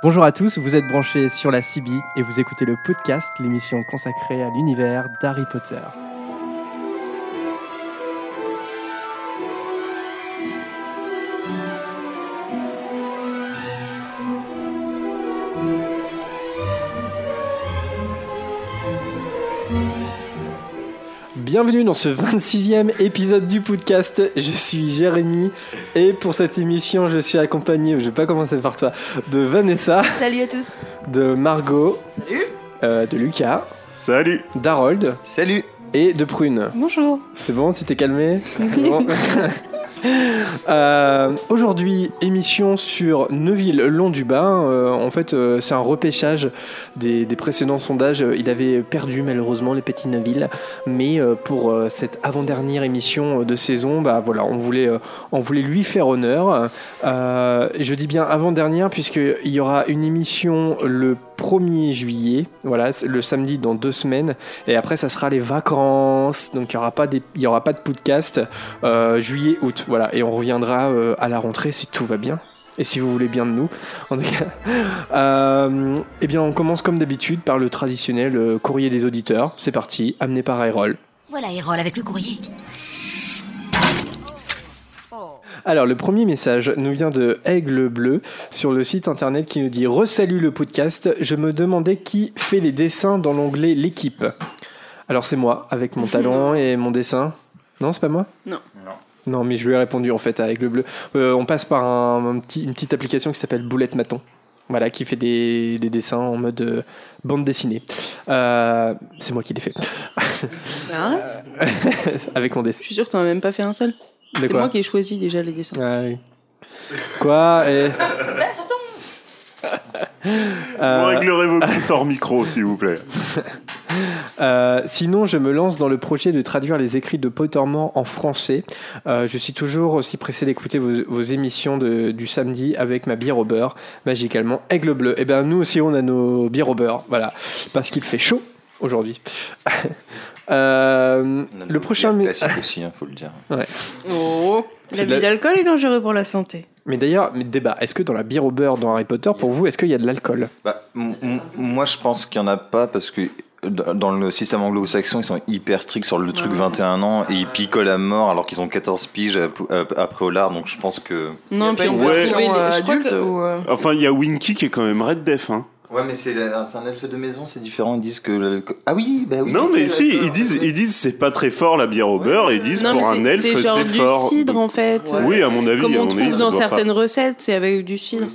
Bonjour à tous, vous êtes branchés sur la CB et vous écoutez le podcast, l'émission consacrée à l'univers d'Harry Potter. Bienvenue dans ce 26e épisode du podcast. Je suis Jérémy et pour cette émission, je suis accompagné, je vais pas commencer par toi, de Vanessa, Salut à tous. de Margot, Salut. euh, de Lucas, Salut d'Harold Salut et de Prune. Bonjour. C'est bon, tu t'es calmé? C'est bon? Euh, Aujourd'hui, émission sur Neuville Long du Bain. Euh, en fait, euh, c'est un repêchage des, précédents sondages. Il avait perdu malheureusement les petits Neuville, mais euh, pour cette avant-dernière émission de saison, bah voilà, on voulait, on voulait lui faire honneur. Je dis bien avant-dernière puisqu'il y aura une émission le 1er juillet, voilà, le samedi dans deux semaines, et après ça sera les vacances, donc il n'y aura, pas de podcast euh, juillet, août, voilà, et on reviendra euh, à la rentrée si tout va bien. Et si vous voulez bien de nous, en tout cas. Euh, eh bien, on commence comme d'habitude par le traditionnel courrier des auditeurs. C'est parti, amené par Aerol. Voilà, Erol avec le courrier. Alors, le premier message nous vient de Aigle Bleu sur le site internet qui nous dit Resalut le podcast. Je me demandais qui fait les dessins dans l'onglet L'équipe. Alors, c'est moi, avec mon talent et mon dessin. Non, c'est pas moi? Non. Non, mais je lui ai répondu en fait à Aigle Bleu. Euh, on passe par un, un petit, une petite application qui s'appelle Boulette Maton. Voilà, qui fait des, des dessins en mode euh, bande dessinée. Euh, c'est moi qui l'ai fait. Arrête. avec mon dessin. Je suis sûr que t'en as même pas fait un seul. C'est moi qui ai choisi déjà les dessins. Ah oui. Quoi et... Vous Euh, réglerez vos comptes hors micro, s'il vous plaît. euh, sinon, je me lance dans le projet de traduire les écrits de Pottermore en français. Euh, je suis toujours aussi pressé d'écouter vos, vos émissions de- du samedi avec ma bière au beurre, magicalement Aigle Bleu. Et bien, nous aussi, on a nos bières au beurre, voilà, parce qu'il fait chaud aujourd'hui. Euh, le prochain, classique aussi, hein, faut le dire. Oh. C'est de L'abus la- d'alcool est dangereux pour la santé. mais d'ailleurs, débat. Est-ce que dans la bière au beurre dans Harry Potter, pour vous, est-ce qu'il y a de l'alcool? Bah, moi, je pense qu'il n'y en a pas parce que dans le système anglo-saxon, ils sont hyper stricts sur le truc Ouais. 21 ans et ils picolent à mort alors qu'ils ont 14 piges ap- ap- après au lard. Donc je pense que. Non, puis on une peut Ouais. version, les- euh, je crois adulte que- ou, euh, Enfin, il y a Winky qui est quand même red def. Hein. Ouais, mais c'est un elfe de maison, c'est différent. Ils disent que. l'alcool- Ah oui, bah oui. non, mais si, ils disent, ils disent c'est pas très fort la bière au beurre, ils disent Non, pour un c'est- elfe c'est genre c'est du fort. cidre en fait. Ouais. Oui, à mon avis, Comme on avis, trouve dans pas- certaines recettes, c'est avec du cidre.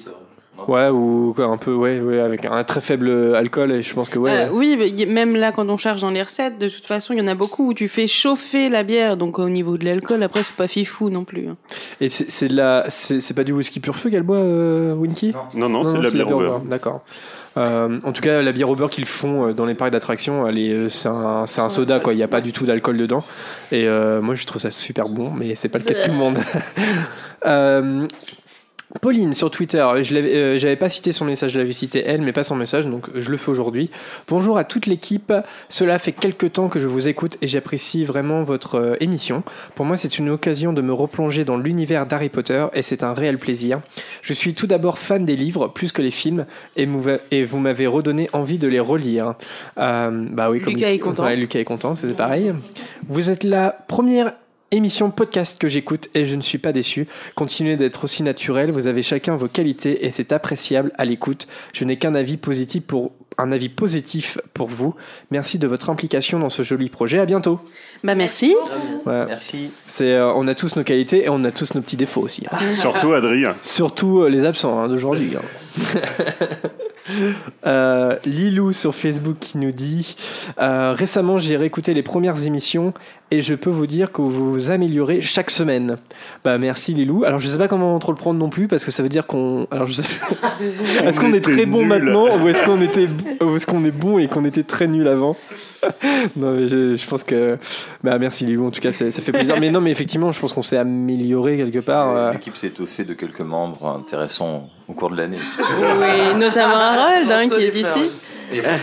Ouais, ou quoi, un peu, ouais, ouais, avec un très faible alcool, et je pense que ouais. Euh, oui, mais même là, quand on cherche dans les recettes, de toute façon, il y en a beaucoup où tu fais chauffer la bière. Donc, au niveau de l'alcool, après, c'est pas fifou non plus. hein. Et c'est c'est de la, c'est c'est pas du whisky pur feu qu'elle boit, euh, Winky? Non. Non, non, c'est de la bière au beurre. D'accord. Euh, en tout cas, la bière au beurre qu'ils font euh, dans les parcs d'attractions, euh, c'est un, un soda quoi. Il n'y a pas du tout d'alcool dedans. Et euh, moi, je trouve ça super bon, mais c'est pas le cas de tout le monde. Pauline sur Twitter, je l'avais, euh, j'avais pas cité son message, je l'avais cité elle, mais pas son message, donc je le fais aujourd'hui. Bonjour à toute l'équipe. Cela fait quelques temps que je vous écoute et j'apprécie vraiment votre euh, émission. Pour moi, c'est une occasion de me replonger dans l'univers d'Harry Potter et c'est un réel plaisir. Je suis tout d'abord fan des livres plus que les films et, mouva- et vous m'avez redonné envie de les relire. Euh, bah oui, comme Lucas est content. Ouais, Lucas est content, c'est pareil. Vous êtes la première émission podcast que j'écoute et je ne suis pas déçu. Continuez d'être aussi naturel, vous avez chacun vos qualités et c'est appréciable à l'écoute. Je n'ai qu'un avis positif pour un avis positif pour vous. Merci de votre implication dans ce joli projet. À bientôt. Bah, merci. Ouais. Merci. C'est, euh, on a tous nos qualités et on a tous nos petits défauts aussi. hein. Surtout Adrien. Surtout euh, les absents hein, d'aujourd'hui. hein. Euh, Lilou sur Facebook qui nous dit euh, Récemment, j'ai réécouté les premières émissions et je peux vous dire que vous vous améliorez chaque semaine. Bah merci Lilou. Alors je sais pas comment trop le prendre non plus parce que ça veut dire qu'on. Alors je sais... est-ce qu'on est très bon maintenant ou est-ce qu'on était ou est-ce qu'on est bon et qu'on était très nul avant? Non mais je, je pense que bah merci Lilou en tout cas ça fait plaisir. Mais non mais effectivement je pense qu'on s'est amélioré quelque part. euh. L'équipe s'est étoffée de quelques membres intéressants au cours de l'année. Oui, notamment Harold, hein, qui est d'ici.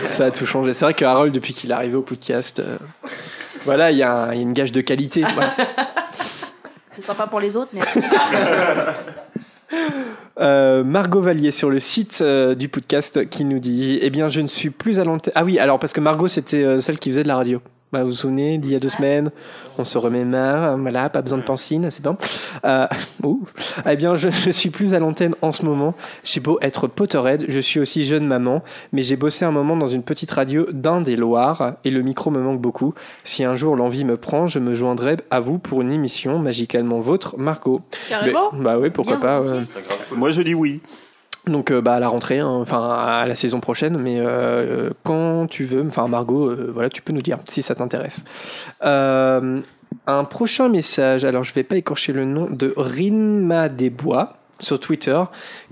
Ça a tout changé. C'est vrai que Harold, depuis qu'il est arrivé au podcast, euh, voilà, il y, a un- il y a une gage de qualité. voilà. C'est sympa pour les autres, mais Euh, Margot Vallier sur le site euh, du podcast qui nous dit Eh bien, je ne suis plus à l'antenne. Ah oui, alors parce que Margot, c'était euh, celle qui faisait de la radio. Bah, vous vous souvenez, d'il y a deux semaines, on se remémore, voilà, pas besoin de pancine, c'est bon. Euh, ouh. Eh bien, je ne suis plus à l'antenne en ce moment. J'ai beau être Potterhead, je suis aussi jeune maman, mais j'ai bossé un moment dans une petite radio d'un des Loirs et le micro me manque beaucoup. Si un jour l'envie me prend, je me joindrai à vous pour une émission magicalement vôtre, Margot. Carrément Mais- Bah oui, pourquoi Bien pas. ouais. Moi, je dis oui. Donc euh, bah à la rentrée, hein, enfin à la saison prochaine, mais euh, quand tu veux, enfin Margot, euh, voilà, tu peux nous dire si ça t'intéresse. Un prochain message, alors je vais pas écorcher le nom de Rinma Desbois sur Twitter,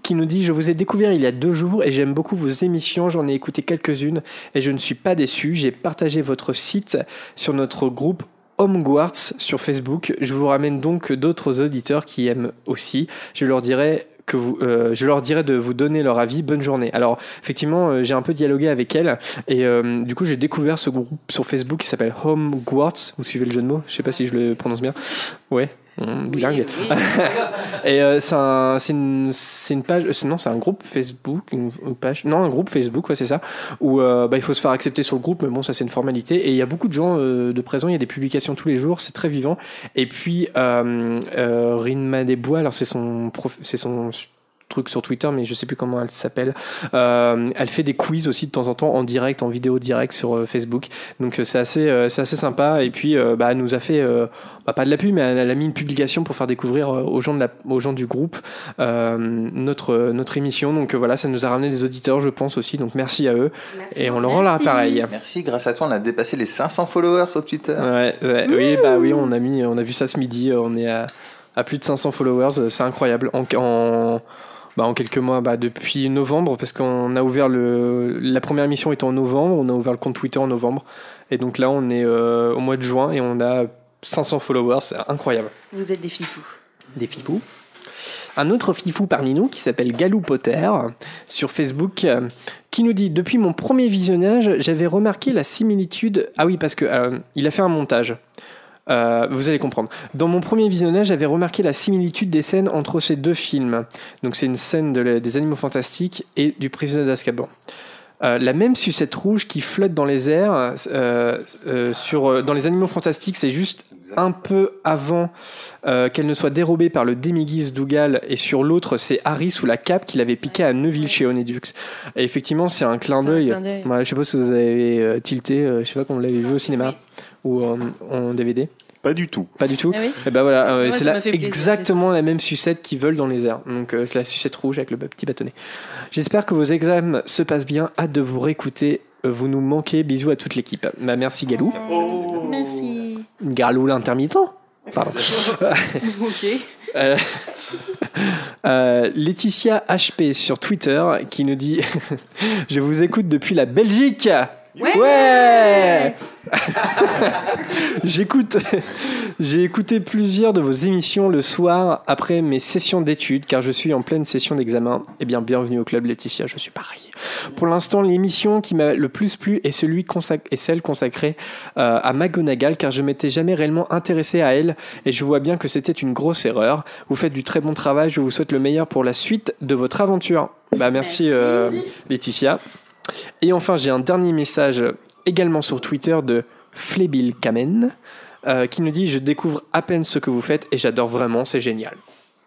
qui nous dit je vous ai découvert il y a deux jours et j'aime beaucoup vos émissions, j'en ai écouté quelques-unes et je ne suis pas déçu. J'ai partagé votre site sur notre groupe Homeguards sur Facebook. Je vous ramène donc d'autres auditeurs qui aiment aussi. Je leur dirai que euh, je leur dirai de vous donner leur avis. Bonne journée. Alors effectivement, euh, j'ai un peu dialogué avec elle et euh, du coup j'ai découvert ce groupe sur Facebook qui s'appelle Homeguards. Vous suivez le jeu de mots? Je sais pas si je le prononce bien. Ouais. Bilingue. Et euh, c'est un, une, page, c'est- non, c'est un groupe Facebook, une, une page, non, un groupe Facebook, ouais, c'est ça, où euh, bah, il faut se faire accepter sur le groupe, mais bon, ça c'est une formalité. Et il y a beaucoup de gens euh, de présents, il y a des publications tous les jours, c'est très vivant. Et puis, euh, euh, Rinma Desbois, alors c'est son, prof- c'est son truc sur Twitter, mais je sais plus comment elle s'appelle. Euh, elle fait des quiz aussi de temps en temps en direct, en vidéo direct sur euh, Facebook. Donc euh, c'est assez, euh, c'est assez sympa. Et puis, euh, bah, elle nous a fait, euh, bah, pas de la pub, mais elle a mis une publication pour faire découvrir euh, aux gens, de la, aux gens du groupe euh, notre, euh, notre émission. Donc euh, voilà, ça nous a ramené des auditeurs, je pense aussi. Donc merci à eux. Et on leur rend l'appareil. Merci, grâce à toi, on a dépassé les 500 followers sur Twitter. Ouais, ouais, oui, bah oui, on a mis, on a vu ça ce midi. On est à, à plus de 500 followers. C'est incroyable. En, en, bah, en quelques mois, bah, depuis novembre, parce qu'on a ouvert le, la première émission était en novembre. On a ouvert le compte Twitter en novembre. Et donc là, on est euh, au mois de juin et on a 500 followers. C'est incroyable. Vous êtes des fifous. Des fifous. Un autre fifou parmi nous qui s'appelle Galou Potter sur Facebook euh, qui nous dit depuis mon premier visionnage j'avais remarqué la similitude ah oui parce que euh, il a fait un montage Euh, vous allez comprendre. Dans mon premier visionnage, j'avais remarqué la similitude des scènes entre ces deux films. Donc, c'est une scène de la- des Animaux Fantastiques et du Prisonnier d'Azkaban. Euh, la même sucette rouge qui flotte dans les airs euh, euh, sur, euh, dans les Animaux Fantastiques, c'est juste un peu avant euh, qu'elle ne soit dérobée par le demi-guise Dougal et sur l'autre c'est Harry sous la cape qu'il avait piqué à Neuville chez Onedux. Et effectivement c'est un clin d'œil. Ouais, je sais pas si vous avez euh, tilté, euh, je sais pas quand vous l'avez vu au cinéma ou en, en DVD. Pas du tout. Pas du tout. Ah oui Et ben voilà, euh, Ouais, c'est là plaisir, exactement la même sucette qui vole dans les airs. Donc euh, c'est la sucette rouge avec le petit bâtonnet. J'espère que vos examens se passent bien. Hâte de vous réécouter. Euh, Vous nous manquez. Bisous à toute l'équipe. Bah, merci Galou. Merci. Galou l'intermittent. Pardon. ok. Euh, euh, Laetitia HP sur Twitter qui nous dit Je vous écoute depuis la Belgique. Ouais, J'écoute, j'ai écouté plusieurs de vos émissions le soir après mes sessions d'études car je suis en pleine session d'examen. Eh bien, bienvenue au club Laetitia, je suis pareil. Pour l'instant, l'émission qui m'a le plus plu est, celui est celle consacrée euh, à McGonagall car je m'étais jamais réellement intéressé à elle et je vois bien que c'était une grosse erreur. Vous faites du très bon travail, je vous souhaite le meilleur pour la suite de votre aventure. Bah merci, Merci. euh, Laetitia. Et enfin, j'ai un dernier message également sur Twitter de Flébil Kamen euh, qui nous dit Je découvre à peine ce que vous faites et j'adore vraiment, c'est génial.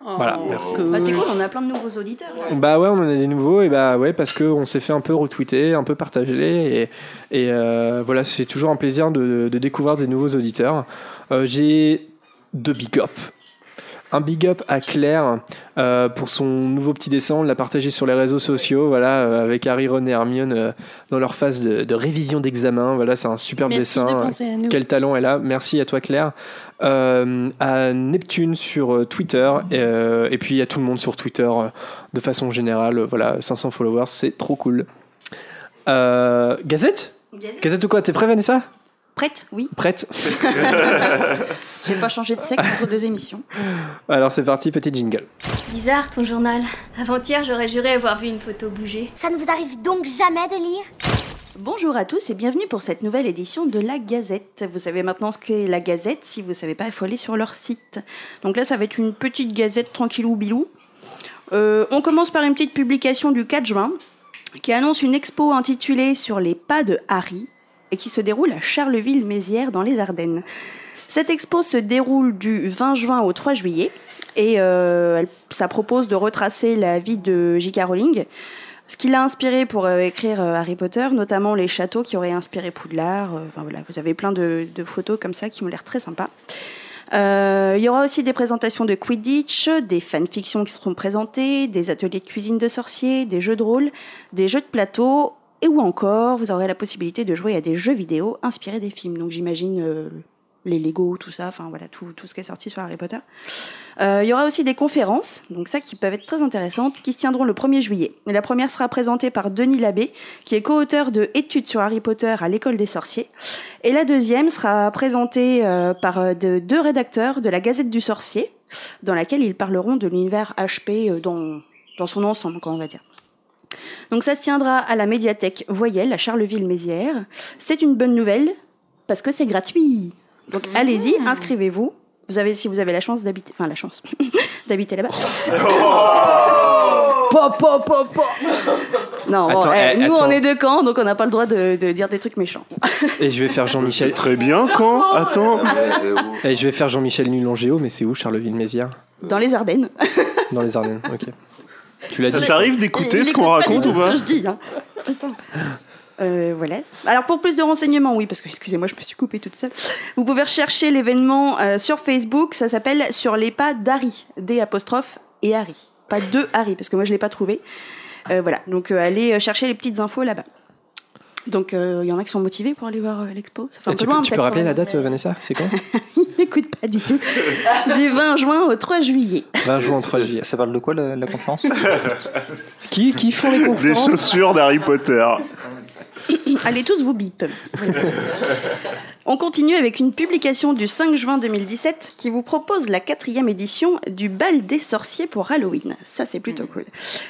Voilà, merci. cool. Bah, c'est cool, on a plein de nouveaux auditeurs. Bah ouais, on en a des nouveaux et bah ouais parce que on s'est fait un peu retweeter, un peu partager et, et euh, voilà c'est toujours un plaisir de, de découvrir des nouveaux auditeurs. Euh, J'ai deux big up. Un big up à Claire euh, pour son nouveau petit dessin, on l'a partagé sur les réseaux sociaux, voilà, euh, avec Harry, Ron et Hermione euh, dans leur phase de, de révision d'examen. Voilà, c'est un superbe Merci dessin. de penser à nous. Quel talent elle a. Merci à toi Claire. Euh, à Neptune sur Twitter euh, et puis à tout le monde sur Twitter de façon générale. Voilà, 500 followers, c'est trop cool. Euh, Gazette Gazette ou quoi? T'es prêt Vanessa? Prête Oui. Prête? J'ai pas changé de sexe entre deux émissions. Alors c'est parti, petit jingle. Bizarre ton journal. Avant-hier, j'aurais juré avoir vu une photo bouger. Ça ne vous arrive donc jamais de lire? Bonjour à tous et bienvenue pour cette nouvelle édition de la Gazette. Vous savez maintenant ce qu'est la Gazette. Si vous savez pas, il faut aller sur leur site. Donc là, ça va être une petite Gazette tranquillou bilou. Euh, on commence par une petite publication du 4 juin qui annonce une expo intitulée Sur les pas de Harry et qui se déroule à Charleville-Mézières dans les Ardennes. Cette expo se déroule du 20 juin au 3 juillet et euh, ça propose de retracer la vie de J.K. Rowling, ce qui l'a inspiré pour euh, écrire euh, Harry Potter, notamment les châteaux qui auraient inspiré Poudlard. Enfin, voilà, vous avez plein de, photos comme ça qui ont l'air très sympas. Il y aura aussi des présentations de Quidditch, des fanfictions qui seront présentées, des ateliers de cuisine de sorciers, des jeux de rôle, des jeux de plateau, et ou encore vous aurez la possibilité de jouer à des jeux vidéo inspirés des films. Donc j'imagine les Lego, tout ça, enfin voilà, tout, ce qui est sorti sur Harry Potter. Euh, il y aura aussi des conférences, donc ça qui peuvent être très intéressantes, qui se tiendront le 1er juillet. Et la première sera présentée par Denis Labbé, qui est co-auteur de Études sur Harry Potter à l'école des sorciers. Et la deuxième sera présentée euh, par euh, de- deux rédacteurs de la Gazette du Sorcier, dans laquelle ils parleront de l'univers HP dans, dans son ensemble, quoi, on va dire. Donc ça se tiendra à la médiathèque Voyelle à Charleville-Mézières. C'est une bonne nouvelle parce que c'est gratuit. Donc allez-y, inscrivez-vous. Vous avez, si vous avez la chance d'habiter, enfin la chance d'habiter là-bas. Pop, pop, pop, pop. Non, bon, Attends, eh, eh, nous attends. on est de Caen, donc on n'a pas le droit de, de dire des trucs méchants. Et je vais faire C'est Jean-Michel. très bien quand Attends. Et je vais faire Jean-Michel nul en géo, mais c'est où Charleville-Mézières? Dans les Ardennes. Dans les Ardennes. Ok. Tu l'as Ça dit. t'arrive d'écouter ce qu'on raconte ou pas? je dis, hein. Attends. Euh, voilà. Alors pour plus de renseignements, oui, parce que excusez-moi, je me suis coupée toute seule. Vous pouvez rechercher l'événement euh, sur Facebook. Ça s'appelle Sur les pas d'Harry, D apostrophe et Harry, pas de Harry, parce que moi je l'ai pas trouvé. Euh, voilà. Donc euh, allez chercher les petites infos là-bas. Donc euh, il y en a qui sont motivés pour aller voir euh, l'expo. Ça fait un Et peu tu loin. peux, tu peux peut-être, rappeler la date, Vanessa? C'est quand? Il m'écoute pas du tout. du 20 juin au 3 juillet. 20 juin, 3 juillet. Ça parle de quoi la, la conférence? Qui, qui font les Des conférences? chaussures d'Harry Potter. Allez tous vous bip. On continue avec une publication du 5 juin 2017 qui vous propose la quatrième édition du bal des sorciers pour Halloween. Ça, c'est plutôt cool.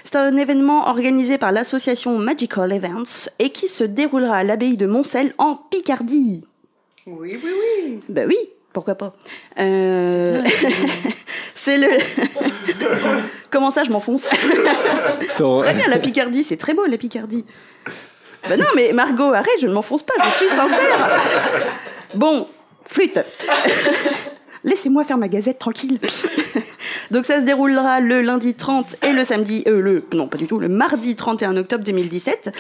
C'est un événement organisé par l'association Magical Events et qui se déroulera à l'abbaye de Montcel en Picardie. Oui, oui, oui. Bah oui, pourquoi pas. Euh, c'est le. Comment ça, je m'enfonce? Très bien, la Picardie, c'est très beau, la Picardie. Ben non, mais Margot, arrête, je ne m'enfonce pas, je suis sincère. Bon, flûte. Laissez-moi faire ma gazette tranquille. Donc ça se déroulera le lundi 30 et le samedi, euh, le, non pas du tout, le mardi 31 octobre 2017.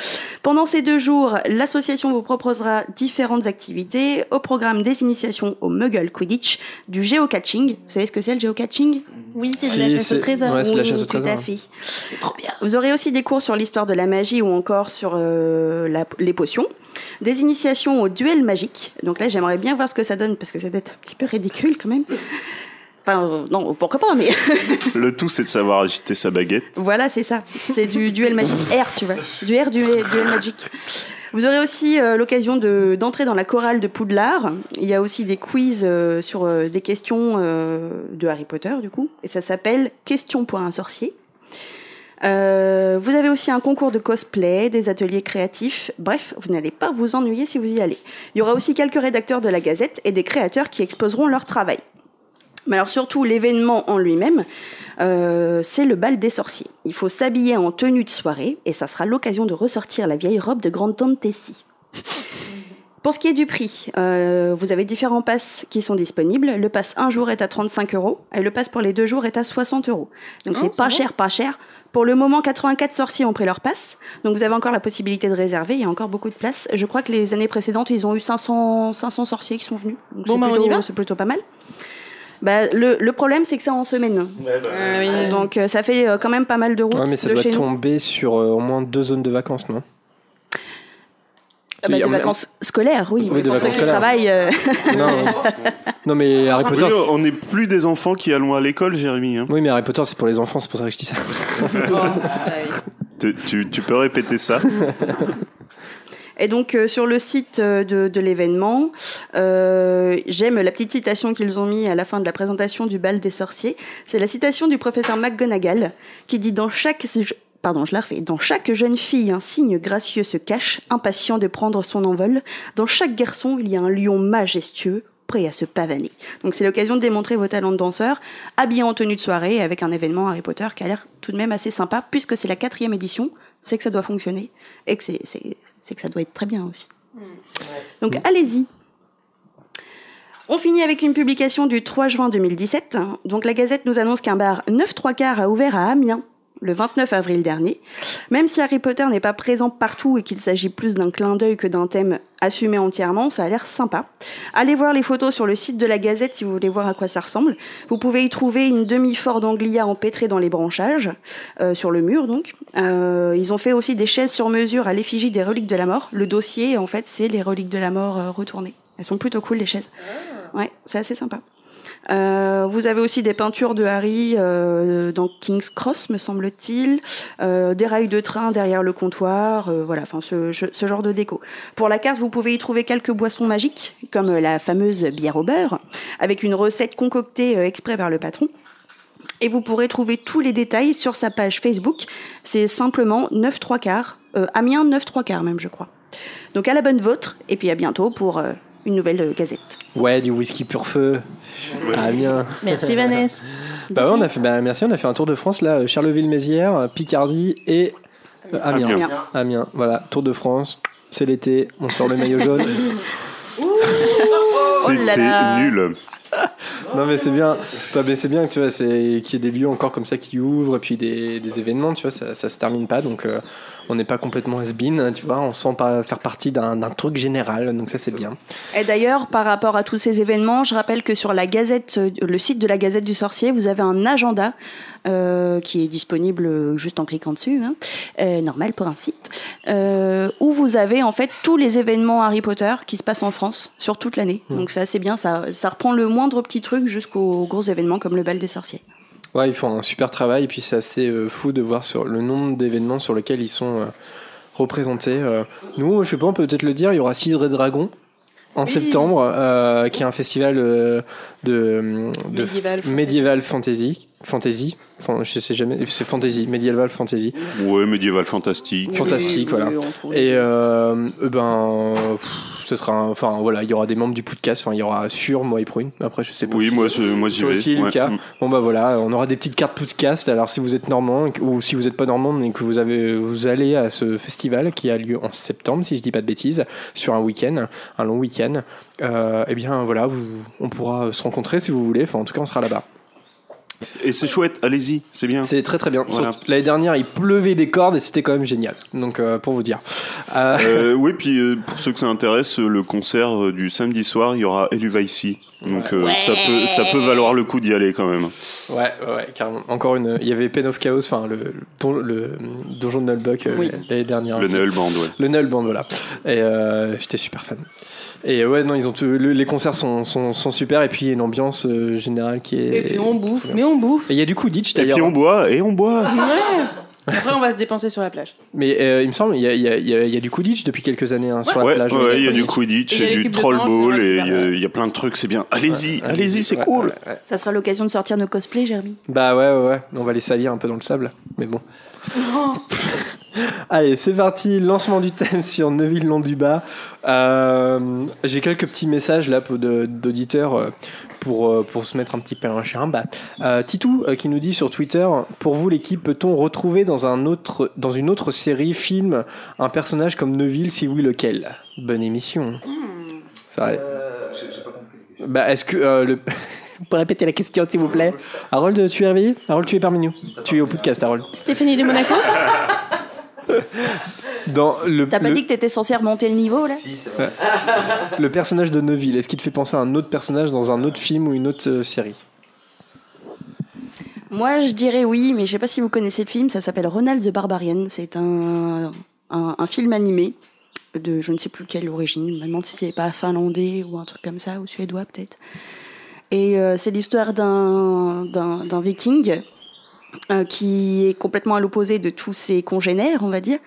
Pendant ces deux jours, l'association vous proposera différentes activités au programme des initiations au Muggle Quidditch, du géocaching. Vous savez ce que c'est le géocaching? Oui, c'est Si, de la chasse c'est- au trésor. ouais, c'est de la oui, chasse au tout trésor. à fait. C'est trop bien. Vous aurez aussi des cours sur l'histoire de la magie ou encore sur euh, la- les potions. Des initiations au duel magique. Donc là, j'aimerais bien voir ce que ça donne parce que ça doit être un petit peu ridicule quand même. Enfin, euh, non, pourquoi pas, mais Le tout, c'est de savoir agiter sa baguette. voilà, c'est ça. C'est du duel magique R, tu vois. Du R, du duel magique. Vous aurez aussi euh, l'occasion de- d'entrer dans la chorale de Poudlard. Il y a aussi des quiz euh, sur des questions de Harry Potter, du coup. Et ça s'appelle Question pour un sorcier. Euh, vous avez aussi un concours de cosplay, des ateliers créatifs. Bref, vous n'allez pas vous ennuyer si vous y allez. Il y aura aussi quelques rédacteurs de la Gazette et des créateurs qui exposeront leur travail. Mais alors surtout, l'événement en lui-même, euh, c'est le bal des sorciers. Il faut s'habiller en tenue de soirée et ça sera l'occasion de ressortir la vieille robe de grande-tante Tessie. Pour ce qui est du prix, euh, vous avez différents passes qui sont disponibles. Le pass un jour est à 35 euros et le pass pour les deux jours est à 60 euros. Donc Oh, c'est pas cher, pas cher. Pour le moment, 84 sorciers ont pris leur passe. Donc vous avez encore la possibilité de réserver. Il y a encore beaucoup de places. Je crois que les années précédentes, ils ont eu 500, 500 sorciers qui sont venus. Donc Bon, c'est bah, on y plutôt- va c'est plutôt pas mal. Bah, le, le problème, c'est que c'est en semaine. Ah oui. Donc euh, ça fait euh, quand même pas mal de route Ouais, mais ça de doit chez nous. tomber sur euh, au moins deux zones de vacances, non? Ah bah, Oui, de en même- vacances scolaires, oui. Oui, mais pour ceux vacances qui scolaires. travaillent, euh, non, non, mais Harry Potter. Oui, on n'est plus des enfants qui allons à l'école, Jérémy. hein. Oui, mais Harry Potter, c'est pour les enfants, c'est pour ça que je dis ça. Tu, tu- tu peux répéter ça Et donc euh, sur le site euh, de, de l'événement, euh, j'aime la petite citation qu'ils ont mis à la fin de la présentation du bal des sorciers. C'est la citation du professeur McGonagall qui dit dans chaque Pardon, je la refais. Dans chaque jeune fille, un signe gracieux se cache, impatient de prendre son envol. Dans chaque garçon, il y a un lion majestueux, et à se pavaner. Donc c'est l'occasion de démontrer vos talents de danseur, habillé en tenue de soirée avec un événement Harry Potter qui a l'air tout de même assez sympa, puisque c'est la quatrième édition, c'est que ça doit fonctionner et que c'est, c'est- c'est que ça doit être très bien aussi. Donc allez-y. On finit avec une publication du 3 juin 2017. Donc la Gazette nous annonce qu'un bar 9 3 quarts a ouvert à Amiens le 29 avril dernier. Même si Harry Potter n'est pas présent partout et qu'il s'agit plus d'un clin d'œil que d'un thème assumé entièrement, ça a l'air sympa. Allez voir les photos sur le site de la Gazette si vous voulez voir à quoi ça ressemble. Vous pouvez y trouver une demi-fort d'Anglia empêtrée dans les branchages, euh, sur le mur donc. Euh, ils ont fait aussi des chaises sur mesure à l'effigie des reliques de la mort. Le dossier, en fait, c'est les reliques de la mort euh, retournées. Elles sont plutôt cool les chaises. Ouais, c'est assez sympa. Euh, vous avez aussi des peintures de Harry euh, dans King's Cross, me semble-t-il, euh, des rails de train derrière le comptoir, euh, voilà, enfin ce, ce- genre de déco. Pour la carte, vous pouvez y trouver quelques boissons magiques, comme la fameuse bière au beurre, avec une recette concoctée euh, exprès par le patron. Et vous pourrez trouver tous les détails sur sa page Facebook. C'est simplement 9 3 quarts, Amiens 9 3 quarts même, je crois. Donc à la bonne vôtre, et puis à bientôt pour une nouvelle euh, gazette. Ouais, du whisky pur feu. Ah bien. Merci Vanessa. Bah ouais, on a fait, bah merci, on a fait un tour de France là, Charleville-Mézières, Picardie et euh, Amiens. Amiens. Amiens, voilà, Tour de France. C'est l'été, on sort le maillot jaune. C'était là. nul. non mais c'est bien, Bah, mais c'est bien que tu vois, c'est qu'il y ait des lieux encore comme ça qui ouvrent et puis des, des événements, tu vois, ça, ça se termine pas, donc euh, on n'est pas complètement has-been, tu vois, on sent pas faire partie d'un truc général, donc ça c'est bien. Et d'ailleurs, par rapport à tous ces événements, je rappelle que sur la Gazette, euh, le site de la Gazette du Sorcier, vous avez un agenda euh, qui est disponible euh, juste en cliquant dessus, hein, euh, normal pour un site, euh, où vous avez en fait tous les événements Harry Potter qui se passent en France sur toute l'année. Donc c'est assez bien, ça, ça reprend le moindre petit truc jusqu'aux gros événements comme le bal des sorciers. Ouais, ils font un super travail, et puis c'est assez euh, fou de voir sur le nombre d'événements sur lesquels ils sont euh, représentés. euh. nous, je sais pas, on peut peut-être le dire, il y aura Cidre et Dragon en septembre, euh, qui est un festival euh, de, de Médiéval fantasy. médiéval fantasy, fantasy, Enfin, je sais jamais, c'est fantasy, médiéval fantasy, Ouais, médiéval fantastique. fantastique, voilà. Et ben, pff, ce sera, enfin voilà, il y aura des membres du podcast, enfin il y aura sur moi et Prune. Après, je sais pas. Oui, si- moi, je- moi j'y vais. aussi, ouais. Lucas. Mm. Bon bah voilà, on aura des petites cartes podcast. Alors si vous êtes normand ou si vous n'êtes pas normand mais que vous avez vous allez à ce festival qui a lieu en septembre si je dis pas de bêtises sur un week-end, un long week-end, euh, eh bien voilà, vous, on pourra se rencontrer si vous voulez. Enfin en tout cas on sera là-bas. Et c'est chouette, allez-y, c'est bien. C'est très très bien. Voilà. L'année dernière il pleuvait des cordes et c'était quand même génial. Donc euh, pour vous dire. Euh, Euh, oui, puis euh, pour ceux que ça intéresse, le concert euh, du samedi soir, il y aura Eluvaisi. Donc euh, ça, peut, ça peut valoir le coup d'y aller quand même. Ouais, ouais, carrément. Encore une. Il y avait Pen of Chaos, enfin le, le, don- le donjon de Nullbuck euh, Oui. l'année dernière. Le aussi. Null Band, ouais. Le Null Band, voilà. Et euh, j'étais super fan. Et ouais, non, ils ont tout- le- les concerts sont, sont, sont super et puis il y a une ambiance euh, générale qui est. Et puis on bouffe, mais on bouffe. Et il y a du Quidditch Et d'ailleurs. puis on boit, et on boit. Ouais. Après, on va se dépenser sur la plage. Mais euh, il me semble, il y a, il y, a, il y, a, il y a du Quidditch depuis quelques années hein, sur la Ouais, plage. ouais, il y a euh, du Quidditch, Et il y a et du Troll Ball, il y et il y, a- il y a plein de trucs, c'est bien. Allez-y, Ouais, allez-y, c'est ouais, cool. ouais, ouais. Ça sera l'occasion de sortir nos cosplays, Jérémy. Bah ouais, ouais, ouais. On va les salir un peu dans le sable. Mais bon. Allez, c'est parti. Lancement du thème sur Neuville-Long-du-Bas. Euh, J'ai quelques petits messages là pour d'auditeurs euh, pour, euh, pour se mettre un petit peu en chimbe. Euh, Titou qui nous dit sur Twitter Pour vous, l'équipe, peut-on retrouver dans, un autre, dans une autre série, film, un personnage comme Neuville Si oui, lequel? Bonne émission. C'est vrai. Bah, est-ce que. euh, le... Pouvez répéter la question, s'il vous plaît Harold, tu es réveillé Harold, tu es parmi nous. Tu es au podcast, Harold. Stéphanie de Monaco? Dans le, T'as pas le, dit que t'étais censé remonter le niveau, là? Si, c'est vrai. le personnage de Neuville, est-ce qu'il te fait penser à un autre personnage dans un autre film ou une autre euh, série? Moi, je dirais oui, mais je sais pas si vous connaissez le film. Ça s'appelle Ronald the Barbarian. C'est un, un, un film animé de je ne sais plus quelle origine. Je me demande si c'est pas finlandais ou un truc comme ça, ou suédois peut-être. Et euh, c'est l'histoire d'un d'un d'un viking euh, qui est complètement à l'opposé de tous ses congénères, on va dire.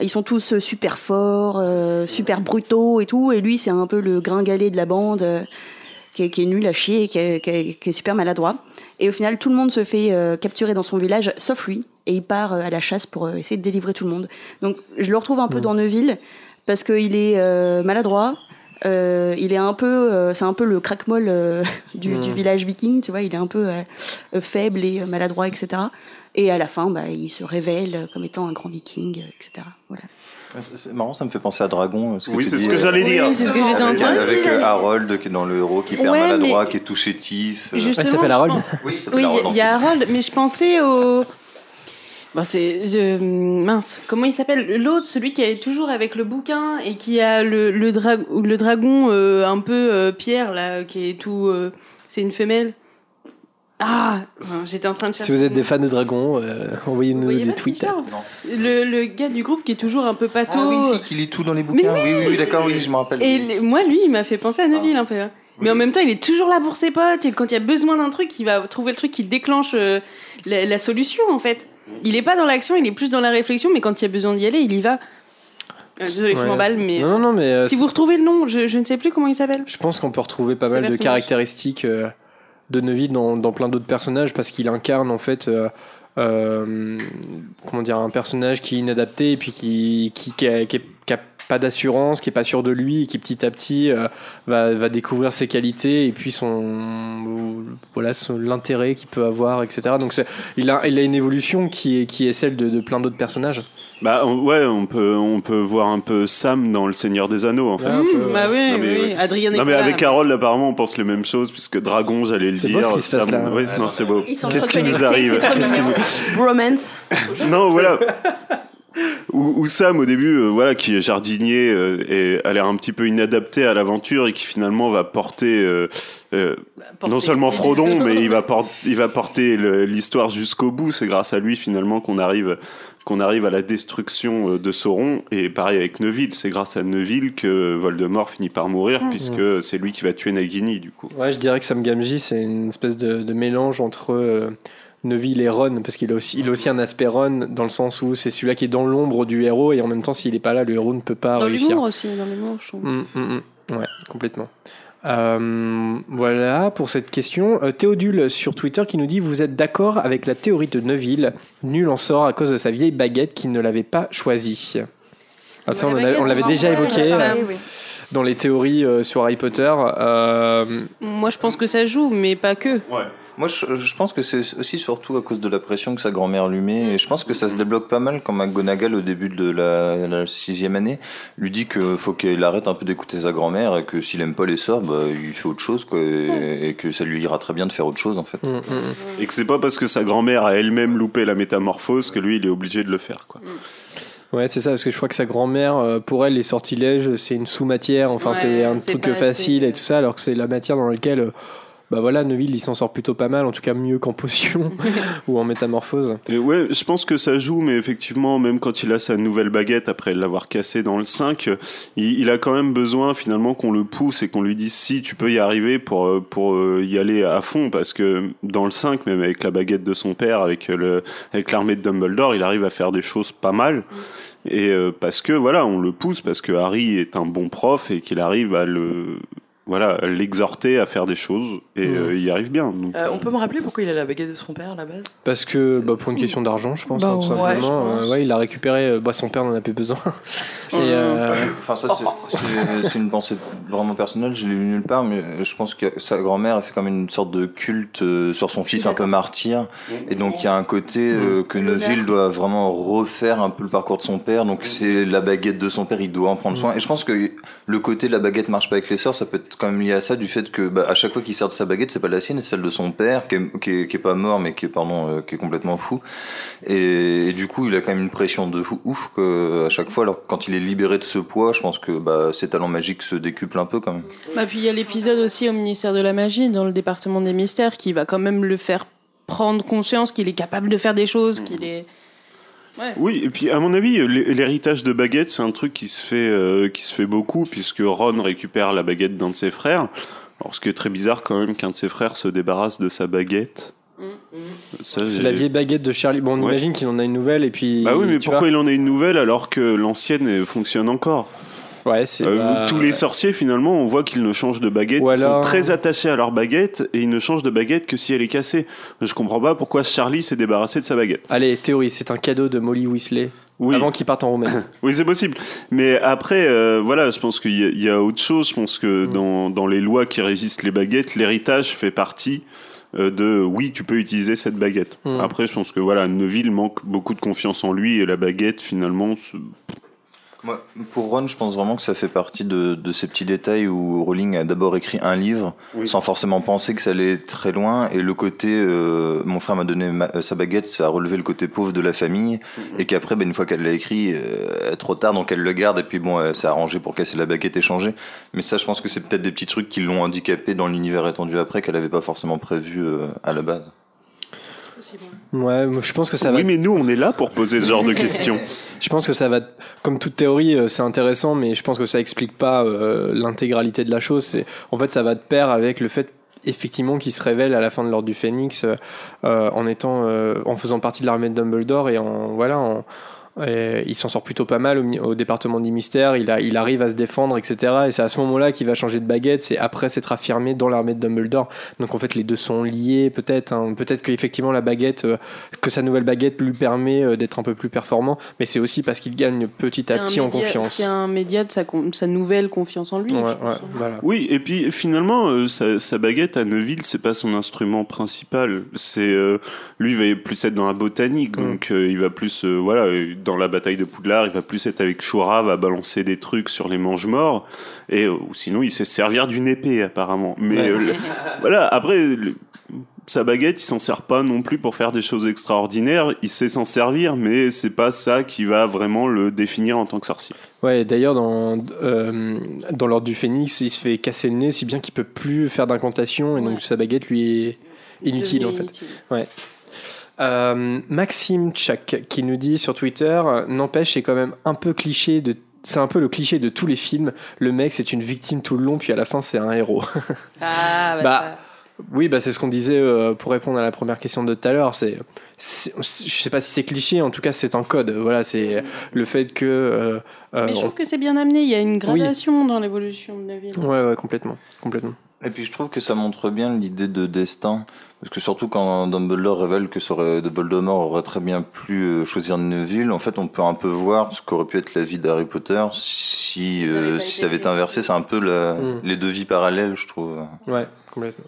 Ils sont tous euh, super forts, euh, super brutaux et tout. Et lui, c'est un peu le gringalet de la bande. euh, qui est, qui est nul à chier et qui est, qui est- qui est super maladroit. Et au final, tout le monde se fait euh, capturer dans son village, sauf lui. Et il part euh, à la chasse pour essayer de délivrer tout le monde. Donc, je le retrouve un peu dans Neuville, parce qu'il est euh, maladroit, Euh, il est un peu, euh, c'est un peu le crackmol euh, du, Mm. du village viking, tu vois. Il est un peu euh, faible et maladroit, etc. Et à la fin, bah, il se révèle comme étant un grand viking, etc. Voilà. C'est c'est marrant, ça me fait penser à Dragon. Oui, c'est ce que j'allais dire. Oui, c'est ce que j'étais en Avec, train de avec, dire. euh, Harold qui est dans le héros qui perd Ouais, maladroit, mais- qui est tout chétif. Justement, il s'appelle je Harold pense- Oui, il s'appelle Oui, il y a. Harold, mais je pensais au. Bon, c'est. je- Mince, comment il s'appelle? L'autre, celui qui est toujours avec le bouquin et qui a le, le, dra- le dragon euh, un peu euh, pierre, là, qui est tout. euh, c'est une femelle. Ah J'étais en train de chercher. Si vous êtes des fans de Dragon, euh, envoyez-nous voyez des tweets. Le, le gars du groupe qui est toujours un peu pâteau. Ah oui, si, qui lit tout dans les bouquins. Oui, oui, oui, d'accord, oui, je me rappelle. Et le- moi, lui, il m'a fait penser à Neville un peu. hein. Mais en même temps, il est toujours là pour ses potes. Et quand il y a besoin d'un truc, il va trouver le truc qui déclenche euh, la, la solution, en fait. Il est pas dans l'action, il est plus dans la réflexion, mais quand il y a besoin d'y aller, il y va. Euh, désolé, je Ouais, m'emballe, mais. Non, non, mais euh, Si vous retrouvez le nom, je, je ne sais plus comment il s'appelle. je pense qu'on peut retrouver pas mal de caractéristiques euh, de Neville dans, dans plein d'autres personnages parce qu'il incarne en fait. comment dire un personnage qui est inadapté et puis qui qui, qui, a, qui est- pas d'assurance qui est pas sûr de lui et qui petit à petit euh, va, va découvrir ses qualités et puis son voilà son- l'intérêt qu'il peut avoir etc donc c'est- il a il a une évolution qui est qui est celle de, de plein d'autres personnages Bah on- ouais, on peut, on peut voir un peu Sam dans Le Seigneur des Anneaux, en fait. Mmh, peu, bah oui, Non, mais oui, ouais. Adrien Non mais avec Harold apparemment on pense les mêmes choses puisque Dragon j'allais le C'est dire beau ce qui se passe Sam- là. ouais, non c'est beau Ils sont qu'est-ce qui nous arrive Qu'est-ce qui mignon. nous- Bromance. non voilà ou, ou Sam au début euh, voilà qui est jardinier euh, et a l'air un petit peu inadapté à l'aventure et qui finalement va porter euh, euh, Porter- non seulement Frodon mais il va por- il va porter l'histoire jusqu'au bout. C'est grâce à lui finalement qu'on arrive qu'on arrive à la destruction de Sauron. Et pareil avec Neville. C'est grâce à Neville que Voldemort finit par mourir puisque c'est lui qui va tuer Nagini du coup. Ouais, je dirais que Sam Gamgee, c'est une espèce de, de mélange entre euh, Neville et Ron, parce qu'il a, aussi, il a aussi un aspect Ron, dans le sens où c'est celui-là qui est dans l'ombre du héros, et en même temps, s'il n'est pas là, le héros ne peut pas Dans réussir. l'humour aussi, dans l'humour, je trouve. Mm, mm, mm. Ouais, complètement. Euh, voilà pour cette question. Euh, Théodule sur Twitter qui nous dit Vous êtes d'accord avec la théorie de Neville? Nul en sort à cause de sa vieille baguette qui ne l'avait pas choisie. Ah, ça, Ouais, on, la en a- baguette, on l'avait déjà évoqué euh, oui. dans les théories euh, sur Harry Potter. Euh, Moi, je pense que ça joue, mais pas que. Moi, je, je pense que c'est aussi surtout à cause de la pression que sa grand-mère lui met. Et je pense que ça se débloque pas mal quand McGonagall, au début de la, la sixième année, lui dit qu'il faut qu'il arrête un peu d'écouter sa grand-mère et que s'il aime pas les sorts, bah, il fait autre chose, quoi. Et, et que ça lui ira très bien de faire autre chose, en fait. mm, mm, mm. Et que c'est pas parce que sa grand-mère a elle-même loupé la métamorphose que lui il est obligé de le faire quoi. Ouais, c'est ça, parce que je crois que sa grand-mère, euh, pour elle, les sortilèges, c'est une sous-matière, enfin, Ouais, c'est un truc facile assez- et tout ça, alors que c'est la matière dans laquelle, euh, bah voilà, Neville, il s'en sort plutôt pas mal, en tout cas mieux qu'en potion ou en métamorphose. Et ouais, je pense que ça joue, mais effectivement, même quand il a sa nouvelle baguette après l'avoir cassée dans le 5, euh, il, il a quand même besoin finalement qu'on le pousse et qu'on lui dise si tu peux y arriver pour, euh, pour euh, y aller à fond, parce que dans le 5, même avec la baguette de son père, avec le avec l'armée de Dumbledore, il arrive à faire des choses pas mal. Et euh, parce que voilà, on le pousse, parce que Harry est un bon prof et qu'il arrive à le voilà, l'exhorter à faire des choses et Mhm. euh, il y arrive bien. Donc, Euh, on peut me rappeler pourquoi il a la baguette de son père à la base? Parce que, bah, pour une question d'argent, je pense, Bah hein, tout ouais, simplement. je pense. Euh, ouais, il a récupéré, euh, bah, son père n'en a plus besoin. Et, euh, Enfin, ça, c'est- une pensée vraiment personnelle, je l'ai lu nulle part, mais je pense que sa grand-mère a fait comme une sorte de culte euh, sur son fils un peu martyr. Et donc, il y a un côté euh, que Neville doit vraiment refaire un peu le parcours de son père. Donc, c'est la baguette de son père, il doit en prendre soin. Et je pense que le côté de la baguette marche pas avec les sorts, ça peut être quand même lié à ça, du fait que bah, à chaque fois qu'il sert de sa baguette, c'est pas la sienne, c'est celle de son père, qui est, qui est, pas mort, mais qui est, pardon, euh, qui est complètement fou. Et, et du coup, il a quand même une pression de fou, ouf que, à chaque fois. Alors, quand il est libéré de ce poids, je pense que bah, ses talents magiques se décuplent un peu quand même. Bah, puis il y a l'épisode aussi au ministère de la magie, dans le département des mystères, qui va quand même le faire prendre conscience qu'il est capable de faire des choses, qu'il est. Oui, et puis à mon avis, l'hé- l'héritage de baguette, c'est un truc qui se fait, euh, qui se fait beaucoup, puisque Ron récupère la baguette d'un de ses frères. Alors, ce qui est très bizarre quand même qu'un de ses frères se débarrasse de sa baguette. Ça, c'est j'ai- la vieille baguette de Charlie. Bon, on Ouais. imagine qu'il en a une nouvelle, et puis. Bah oui, mais pourquoi vois. il en a une nouvelle alors que l'ancienne fonctionne encore? Ouais. Euh, tous les sorciers, finalement, on voit qu'ils ne changent de baguette. Ils sont très attachés à leur baguette et ils ne changent de baguette que si elle est cassée. Je comprends pas pourquoi Charlie s'est débarrassé de sa baguette. Allez, théorie, c'est un cadeau de Molly Weasley Oui. avant qu'il parte en Roumanie. Oui, c'est possible. Mais après, euh, voilà, je pense qu'il y, a- il y a autre chose. Je pense que Mm. dans, dans les lois qui régissent les baguettes, l'héritage fait partie euh, de oui, tu peux utiliser cette baguette. Mm. Après, je pense que voilà, Neville manque beaucoup de confiance en lui et la baguette, finalement, Moi, pour Ron, je pense vraiment que ça fait partie de, de ces petits détails où Rowling a d'abord écrit un livre Oui. sans forcément penser que ça allait très loin. Et le côté, euh, mon frère m'a donné ma- euh, sa baguette, ça a relevé le côté pauvre de la famille. Et qu'après, ben, une fois qu'elle l'a écrit, euh, trop tard, donc elle le garde. Et puis bon, euh, c'est arrangé pour casser la baguette et changer. Mais ça, je pense que c'est peut-être des petits trucs qui l'ont handicapé dans l'univers étendu après, qu'elle n'avait pas forcément prévu euh, à la base. Ouais, je pense que ça va. oui, mais nous, on est là pour poser ce genre de questions. Je pense que ça va, comme toute théorie, euh, c'est intéressant, mais je pense que ça explique pas euh, l'intégralité de la chose. C'est, en fait, ça va de pair avec le fait effectivement qu'il se révèle à la fin de l'ordre du Phénix euh, euh, en étant, euh, en faisant partie de l'armée de Dumbledore et en voilà, en, et il s'en sort plutôt pas mal au, département du mystère. Il, a, il arrive à se défendre, etc. Et c'est à ce moment-là qu'il va changer de baguette. C'est après s'être affirmé dans l'armée de Dumbledore. Donc en fait, les deux sont liés, peut-être. hein. Peut-être qu'effectivement, la baguette, euh, que sa nouvelle baguette lui permet euh, d'être un peu plus performant. Mais c'est aussi parce qu'il gagne petit à petit en confiance. C'est un média de sa, con- sa nouvelle confiance en lui. Ouais, je ouais, pense. voilà. Oui, et puis finalement, euh, sa, sa baguette à Neuville, c'est pas son instrument principal. C'est euh, lui, il va plus être dans la botanique, Mm. donc euh, il va plus, euh, voilà, euh, dans la bataille de Poudlard, il va plus être avec Shura, va balancer des trucs sur les mange morts, et euh, ou sinon il sait se servir d'une épée apparemment. Mais Ouais. euh, le- voilà, après. le- sa baguette, il s'en sert pas non plus pour faire des choses extraordinaires. Il sait s'en servir, mais c'est pas ça qui va vraiment le définir en tant que sorcier. Ouais, d'ailleurs, dans, euh, dans l'ordre du Phénix, il se fait casser le nez, si bien qu'il peut plus faire d'incantation, et donc Ouais. sa baguette lui est inutile en fait. Inutile. Euh, Maxime Chuck qui nous dit sur Twitter, n'empêche, c'est quand même un peu cliché de. C'est un peu le cliché de tous les films. Le mec, c'est une victime tout le long, puis à la fin, c'est un héros. Ah, bah, Bah, ça. Oui, bah c'est ce qu'on disait euh, pour répondre à la première question de tout à l'heure. C'est, je sais pas si c'est cliché, en tout cas c'est un code. Voilà, c'est le fait que. euh, euh, Mais je on- trouve que c'est bien amené. Il y a une gradation dans l'évolution de Neville. Ouais, ouais, complètement, complètement. Et puis je trouve que ça montre bien l'idée de destin, parce que surtout quand Dumbledore révèle que ça aurait, de Voldemort aurait très bien pu euh, choisir Neville, en fait on peut un peu voir ce qu'aurait pu être la vie d'Harry Potter si, Ça avait euh, si été ça avait été inversé. C'est un peu la- Mm. les deux vies parallèles, je trouve. Ouais, complètement.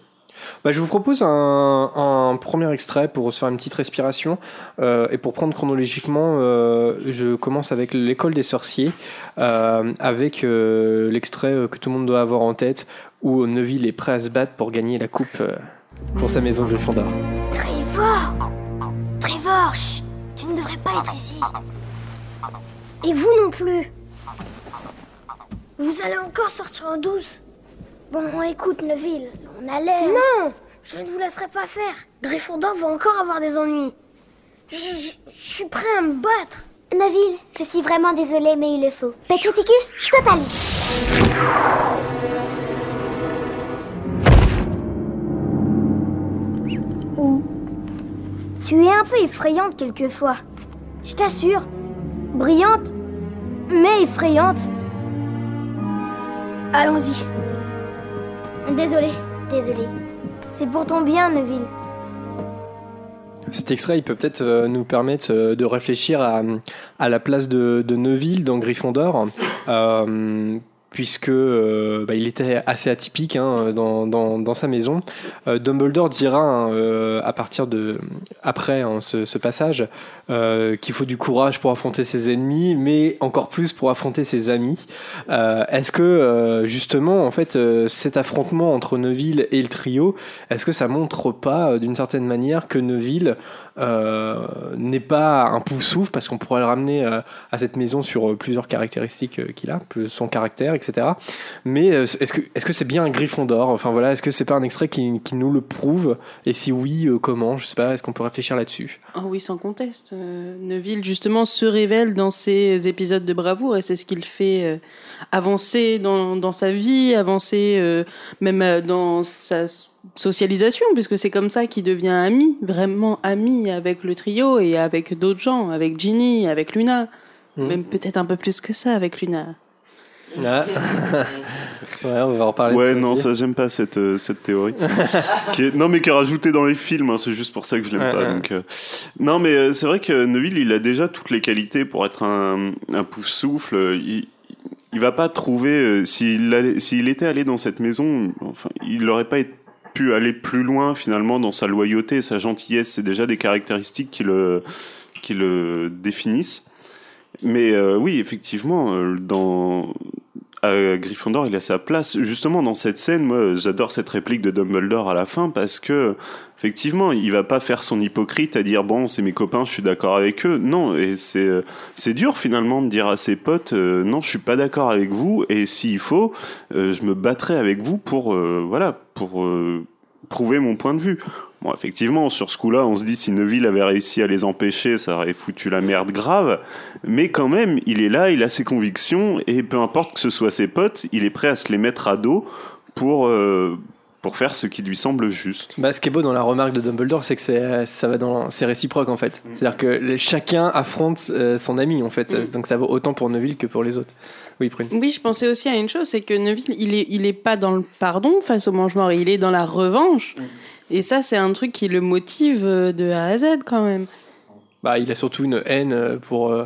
Bah, je vous propose un, un premier extrait pour se faire une petite respiration. Euh, et pour prendre chronologiquement, euh, je commence avec l'école des sorciers, euh, avec euh, l'extrait euh, que tout le monde doit avoir en tête, où Neville est prêt à se battre pour gagner la coupe euh, pour sa maison Gryffondor. Trevor Trevor, chut, tu ne devrais pas être ici. Et vous non plus. Vous allez encore sortir en douce. Bon, écoute, Neville, on a l'air... Non Je ne vous laisserai pas faire. Gryffondor va encore avoir des ennuis. Je, je- je suis prêt à me battre. Neville, je suis vraiment désolée, mais il le faut. Petrificus totalis. Tu es un peu effrayante quelquefois. Je t'assure. Brillante, mais effrayante. Allons-y. Désolé, désolé. C'est pour ton bien, Neville. Cet extrait, peut peut-être euh, nous permettre euh, de réfléchir à, la place de, Neville dans Gryffondor, euh, puisque euh, bah, il était assez atypique hein, dans, dans, sa maison. Euh, Dumbledore dira hein, euh, à partir de après hein, ce passage euh, qu'il faut du courage pour affronter ses ennemis, mais encore plus pour affronter ses amis. Euh, est-ce que euh, justement, en fait, cet affrontement entre Neville et le trio, est-ce que ça montre pas, d'une certaine manière, que Neville n'est pas un poussouf, parce qu'on pourrait le ramener à cette maison sur plusieurs caractéristiques qu'il a, son caractère, etc. Mais est-ce que est-ce que c'est bien un Gryffondor Enfin voilà, est-ce que c'est pas un extrait qui, nous le prouve? Et si oui, comment? Je sais pas. Est-ce qu'on peut réfléchir là-dessus? Ah oui, sans conteste. Euh, Neville, justement, se révèle dans ses épisodes de bravoure et c'est ce qui le fait euh, avancer dans, dans sa vie, avancer euh, même euh, dans sa socialisation, puisque c'est comme ça qu'il devient ami, vraiment ami avec le trio et avec d'autres gens, avec Ginny, avec Luna. Mhm. Même peut-être un peu plus que ça avec Luna. Ah. ouais, on va en parler. Ouais, non, ça j'aime pas cette, euh, cette théorie. Qui est- Non, mais qui est rajoutée dans les films, hein, c'est juste pour ça que je l'aime Ouais, pas. ouais. donc, euh, Non, mais euh, c'est vrai que Neville, il a déjà toutes les qualités pour être un, un pouf-souffle. Il, il va pas trouver. euh, S'il s'il était allé dans cette maison, enfin, il n'aurait pas pu aller plus loin finalement dans sa loyauté, sa gentillesse. C'est déjà des caractéristiques qui le, qui le définissent. Mais euh, oui, effectivement, euh, dans à Gryffondor, il a sa place. Justement, dans cette scène, moi, j'adore cette réplique de Dumbledore à la fin parce que, effectivement, il va pas faire son hypocrite à dire bon, c'est mes copains, je suis d'accord avec eux. Non, et c'est euh, c'est dur finalement de dire à ses potes euh, non, je suis pas d'accord avec vous et s'il faut, euh, je me battrai avec vous pour euh, voilà pour euh, prouver mon point de vue. Bon, effectivement, sur ce coup-là, on se dit si Neville avait réussi à les empêcher, ça aurait foutu la merde grave. Mais quand même, il est là, il a ses convictions, et peu importe que ce soit ses potes, il est prêt à se les mettre à dos pour, euh, pour faire ce qui lui semble juste. Bah, ce qui est beau dans la remarque de Dumbledore, c'est que c'est, ça va dans, c'est réciproque en fait. C'est-à-dire que les- chacun affronte euh, son ami en fait. Mm. Donc ça vaut autant pour Neville que pour les autres. Oui, Prune. Oui, je pensais aussi à une chose, c'est que Neville, il est, il est pas dans le pardon face au mange-mort, il est dans la revanche. Et ça, c'est un truc qui le motive euh, de A à Z quand même. Bah, il a surtout une haine euh, pour, euh,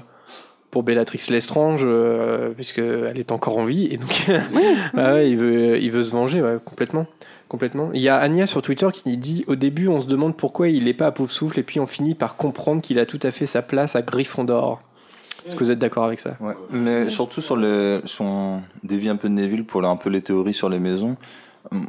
pour Bellatrix Lestrange, euh, puisqu'elle est encore en vie. Et donc, ouais, il, veut, il veut se venger, ouais, complètement. complètement. Il y a Anya sur Twitter qui dit Au début, on se demande pourquoi il n'est pas à pauvre souffle, et puis on finit par comprendre qu'il a tout à fait sa place à Gryffondor. Est-ce que vous êtes d'accord avec ça? Ouais, mais surtout sur le, si on dévie un peu de Neville pour un peu les théories sur les maisons.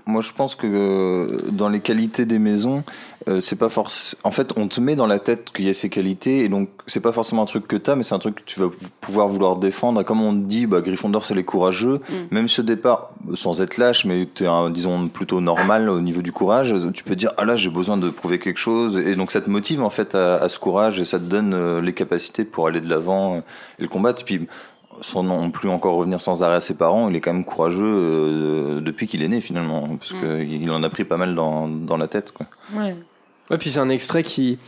Moi, je pense que euh, dans les qualités des maisons, euh, c'est pas forcément. En fait, on te met dans la tête qu'il y a ces qualités, et donc c'est pas forcément un truc que t'as, mais c'est un truc que tu vas pouvoir vouloir défendre. Et Comme on dit, bah, Gryffondor, c'est les courageux. Même si au départ, sans être lâche, mais t'es un, disons, plutôt normal au niveau du courage, tu peux dire, ah là, j'ai besoin de prouver quelque chose. Et donc, ça te motive, en fait, à, à ce courage, et ça te donne euh, les capacités pour aller de l'avant euh, et le combattre. Et puis, sans non plus encore revenir sans arrêt à ses parents, il est quand même courageux euh, depuis qu'il est né, finalement. Parce qu'il en a pris pas mal dans, dans la tête, quoi. Ouais. Ouais, puis c'est un extrait qui,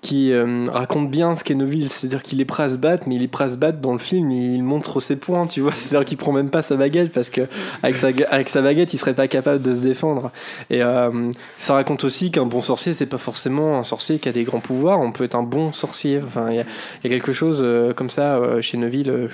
qui euh, raconte bien ce qu'est Neville. C'est-à-dire qu'il est prêt à se battre, mais il est prêt à se battre dans le film, il montre ses points, tu vois. C'est-à-dire qu'il prend même pas sa baguette parce que avec sa, ga- avec sa baguette, il serait pas capable de se défendre. Et euh, ça raconte aussi qu'un bon sorcier, c'est pas forcément un sorcier qui a des grands pouvoirs. On peut être un bon sorcier. Enfin, il y, y a quelque chose euh, comme ça euh, chez Neville, euh,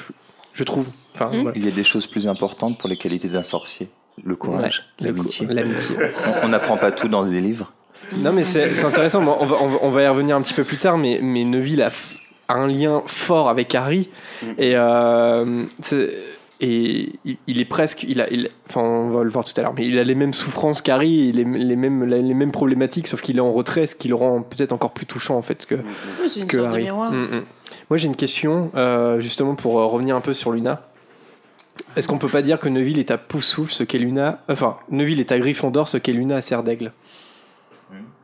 je, trouve. Enfin, voilà. Il y a des choses plus importantes pour les qualités d'un sorcier. Le courage, Ouais, l'amitié. On- n'apprend pas tout dans des livres. Non, mais c'est intéressant. Bon, on, va, on, va, on va y revenir un petit peu plus tard, mais, mais Neville a, un lien fort avec Harry. Et, euh, c'est- et il, il est presque. Il a, il- enfin, on va le voir tout à l'heure, mais il a les mêmes souffrances qu'Harry, les, les, mêmes, les mêmes problématiques, sauf qu'il est en retrait, ce qui le rend peut-être encore plus touchant en fait que, une que sorte de Harry. miroir. Mm, mm. Moi, j'ai une question, euh, justement, pour euh, revenir un peu sur Luna. Est-ce qu'on peut pas dire que Neville est à Poufsouffle ce qu'est Luna Enfin, Neville est à Gryffondor ce qu'est Luna à Serre d'Aigle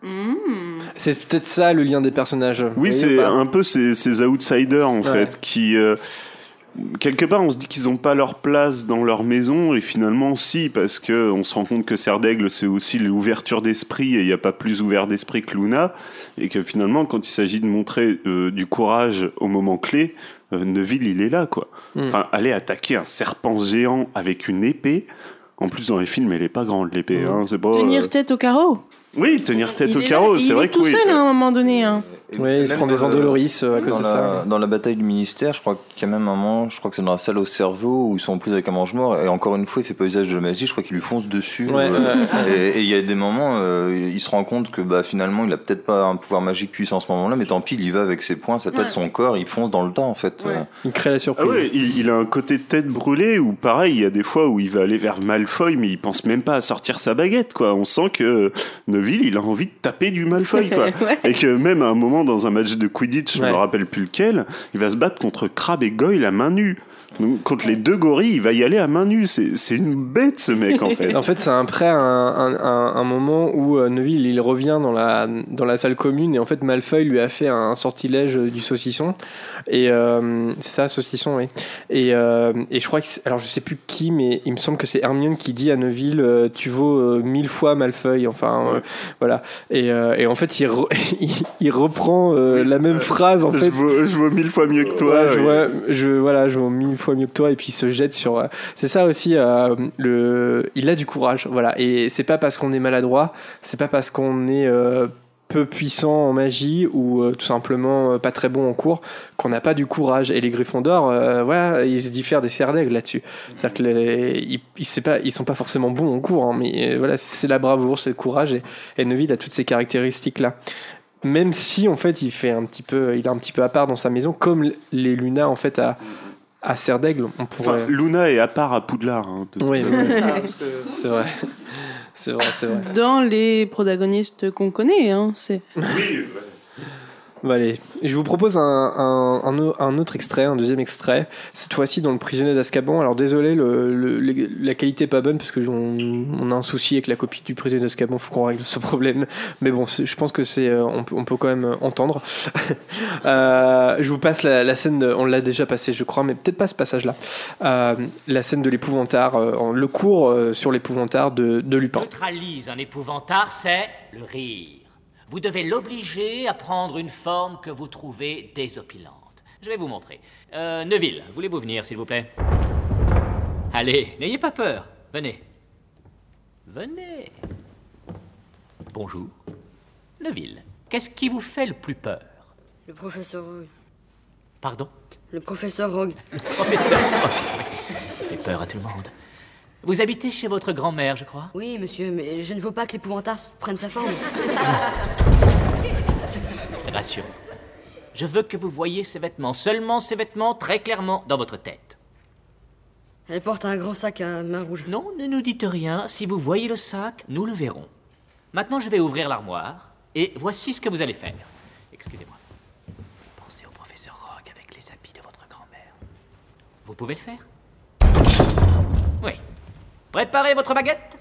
Mm. C'est peut-être ça le lien des personnages. Oui, c'est un peu ces, ces outsiders en Ouais. fait qui euh, quelque part on se dit qu'ils n'ont pas leur place dans leur maison et finalement si parce que on se rend compte que Serre d'Aigle c'est aussi l'ouverture d'esprit et il n'y a pas plus ouvert d'esprit que Luna et que finalement quand il s'agit de montrer euh, du courage au moment clé, euh, Neville il est là quoi. Mm. Enfin aller attaquer un serpent géant avec une épée. En plus, dans les films, elle est pas grande l'épée. Mm. Hein, c'est pas. Tenir euh, tête au carreau. Oui, tenir tête Il au est carreau, c'est il vrai est que tout oui. seul à un moment donné. Hein. Ouais, il se prend des endoloris euh, à cause de la, ça. Dans la bataille du ministère, je crois qu'il y a même un moment, je crois que c'est dans la salle au cerveau où ils sont en prise avec un mange-mort et encore une fois, il fait pas usage de la magie, je crois qu'il lui fonce dessus. Ouais, euh, Et il y a des moments, euh, il se rend compte que bah, finalement, il a peut-être pas un pouvoir magique puissant à ce moment-là, mais tant pis, il y va avec ses poings, sa tête, Ouais. son corps, il fonce dans le tas en fait. Ouais. Euh, Il crée la Ah surprise. ouais, il, il a un côté tête brûlée où pareil, il y a des fois où il va aller vers Malfoy, mais il pense même pas à sortir sa baguette, quoi. On sent que Neville, il a envie de taper du Malfoy, quoi. Ouais. Et que même à un moment dans un match de Quidditch, je Ouais. me rappelle plus lequel, il va se battre contre Crabbe et Goyle à main nue. Donc, contre les deux gorilles, il va y aller à main nue. C'est une bête, ce mec, en fait. En fait, c'est après un, un, un- un moment où euh, Neville il revient dans la, dans la salle commune et en fait Malfoy lui a fait un sortilège du saucisson. Et euh, c'est ça, saucisson, oui. Et, euh, et je crois que. Alors je sais plus qui, mais il me semble que c'est Hermione qui dit à Neville euh, Tu vaux mille fois Malfoy. Enfin, voilà. Et, et en fait, il, re- il, il reprend la même phrase en je, fait. vaux, je vaux mille fois mieux que toi. Ouais, je, vois, je, voilà, je vaux mille fois mieux que toi et puis il se jette sur. euh, C'est ça aussi. euh, le, il a du courage, voilà. Et c'est pas parce qu'on est maladroit, c'est pas parce qu'on est euh, peu puissant en magie ou tout simplement pas très bon en cours qu'on n'a pas du courage. Et les Gryffondors, euh, voilà, ils se diffèrent des serres d'aigle là-dessus. C'est-à-dire que les, ils, ils, pas, ils sont pas forcément bons en cours, hein, mais voilà, c'est la bravoure, c'est le courage. Et, et Neville a toutes ces caractéristiques-là. Même si en fait il fait un petit peu, il est un petit peu à part dans sa maison, comme les Luna en fait à, à Serre d'Aigle, on pourrait. Enfin, Luna est à part à Poudlard. hein, de- Oui, oui, oui. C'est vrai. C'est vrai, c'est vrai. Dans les protagonistes qu'on connaît, hein, c'est. Je vous propose un, un, un au- un autre extrait, un deuxième extrait, cette fois-ci dans Le prisonnier d'Azkaban. Alors désolé, la qualité est pas bonne parce que on, a un souci avec la copie du prisonnier d'Azkaban, faut qu'on règle ce problème. Mais bon, je pense que c'est, euh, on, peut, quand même entendre. Euh, je vous passe la, scène, de- on l'a déjà passé, je crois, mais peut-être pas ce passage-là. Euh, la scène de l'épouvantard, euh, le cours euh, sur l'épouvantard de, de Lupin. neutralise un épouvantard, c'est le rire. Vous devez l'obliger à prendre une forme que vous trouvez désopilante. Je vais vous montrer. Euh, Neville, voulez-vous venir, s'il vous plaît? Allez, n'ayez pas peur. Venez. Venez. Bonjour. Neville, qu'est-ce qui vous fait le plus peur? Le professeur Rogue. Pardon? Le professeur Rogue. Le professeur Rogue. Ça fait peur à tout le monde. Vous habitez chez votre grand-mère, je crois Oui, monsieur, mais je ne veux pas que l'épouvantard prenne sa forme. Rassurez. Je veux que vous voyiez ces vêtements, seulement ces vêtements, très clairement, dans votre tête. Elle porte un grand sac à main rouge. Non, ne nous dites rien. Si vous voyez le sac, nous le verrons. Maintenant, je vais ouvrir l'armoire, et voici ce que vous allez faire. Excusez-moi. Pensez au professeur Rogue avec les habits de votre grand-mère. Vous pouvez le faire Oui. Préparez votre baguette.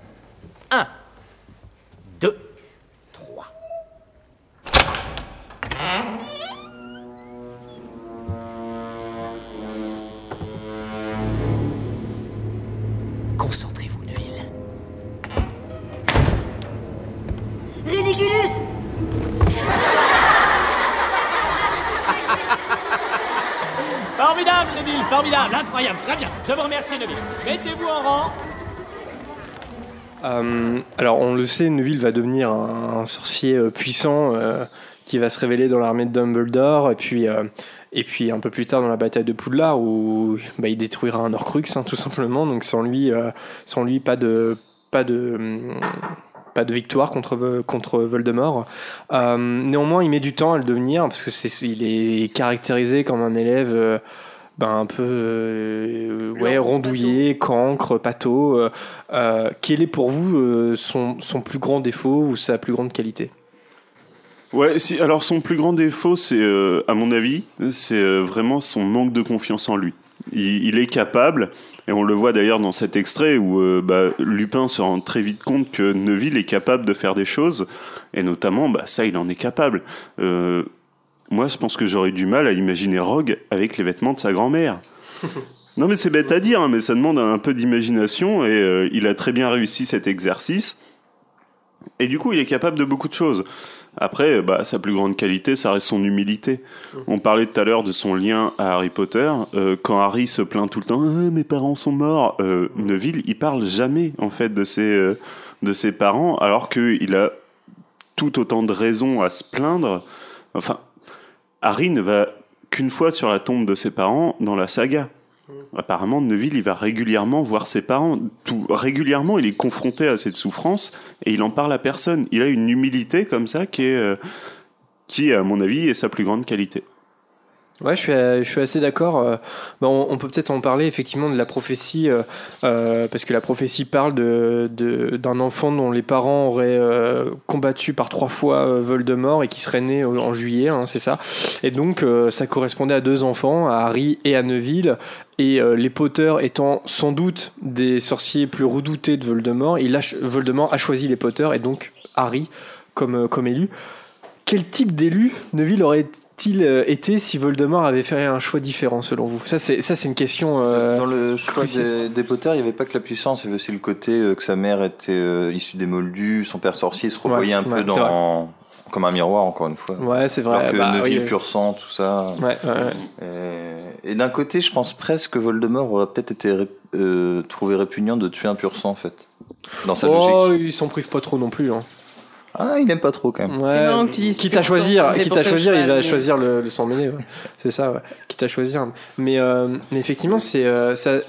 Un, deux, trois. Concentrez-vous, Neville. Ridiculus Formidable, Neville, formidable, incroyable, très bien. Je vous remercie, Neville. Mettez-vous en rang. Euh, alors, on le sait, Neville va devenir un, sorcier euh, puissant euh, qui va se révéler dans l'armée de Dumbledore, et puis, euh, et puis un peu plus tard dans la bataille de Poudlard, où bah, il détruira un Horcrux, hein, tout simplement. Donc, sans lui, sans lui pas de. Pas de hum, pas de victoire contre, contre Voldemort. Euh, néanmoins, il met du temps à le devenir parce que c'est, il est caractérisé comme un élève ben, un peu euh, ouais, rondouillé, cancre, pâteau. Euh, euh, quel est pour vous euh, son, son plus grand défaut ou sa plus grande qualité? Ouais, si, alors son plus grand défaut, c'est, euh, à mon avis, c'est euh, vraiment son manque de confiance en lui. Il, il est capable, et on le voit d'ailleurs dans cet extrait où euh, bah, Lupin se rend très vite compte que Neville est capable de faire des choses, et notamment, bah, ça, il en est capable. Euh, moi, je pense que j'aurais du mal à imaginer Rogue avec les vêtements de sa grand-mère. Non, mais c'est bête à dire, hein, mais ça demande un peu d'imagination, et euh, il a très bien réussi cet exercice. Et du coup, il est capable de beaucoup de choses. Après, bah, sa plus grande qualité, ça reste son humilité. On parlait tout à l'heure de son lien à Harry Potter. Euh, quand Harry se plaint tout le temps, Ah, mes parents sont morts, euh, Neville, il parle jamais en fait de ses euh, de ses parents, alors qu'il a tout autant de raisons à se plaindre. Enfin, Harry ne va qu'une fois sur la tombe de ses parents dans la saga. Apparemment, Neville, il va régulièrement voir ses parents. Tout, régulièrement, il est confronté à cette souffrance et il en parle à personne. Il a une humilité comme ça qui est, euh, qui, à mon avis, est sa plus grande qualité. Ouais, je suis, euh, je suis assez d'accord. Euh, bah, on, peut peut-être en parler effectivement de la prophétie, euh, parce que la prophétie parle de, d'un enfant dont les parents auraient combattu par trois fois Voldemort et qui serait né en juillet, hein, c'est ça. Et donc ça correspondait à deux enfants, à Harry et à Neville. Et les Potter étant sans doute des sorciers plus redoutés de Voldemort, il a, Voldemort a choisi les Potter et donc Harry comme, comme élu. Quel type d'élu Neville aurait-il euh, été si Voldemort avait fait un choix différent selon vous? Ça, c'est ça, c'est une question. euh, Dans le choix des, des Potter, il n'y avait pas que la puissance, il y avait aussi le côté euh, que sa mère était euh, issue des Moldus, son père sorcier se revoyait Ouais, un peu ouais, dans, comme un miroir, encore une fois. Ouais, c'est vrai. Alors que bah, Neville, oui. pur sang, tout ça. Ouais. Et, et d'un côté, je pense presque que Voldemort aurait peut-être été ré- trouvé répugnant de tuer un pur sang, en fait. Dans sa Oh, logique. il s'en prive pas trop non plus. Hein. Ah, il aime pas trop, quand même. Ouais, C'est marrant que tu dises quitte à choisir, quitte à choisir, il va choisir le, le sang mêlé. ouais. C'est ça, ouais. quitte à choisir. Mais, euh, mais effectivement, c'est euh, ça.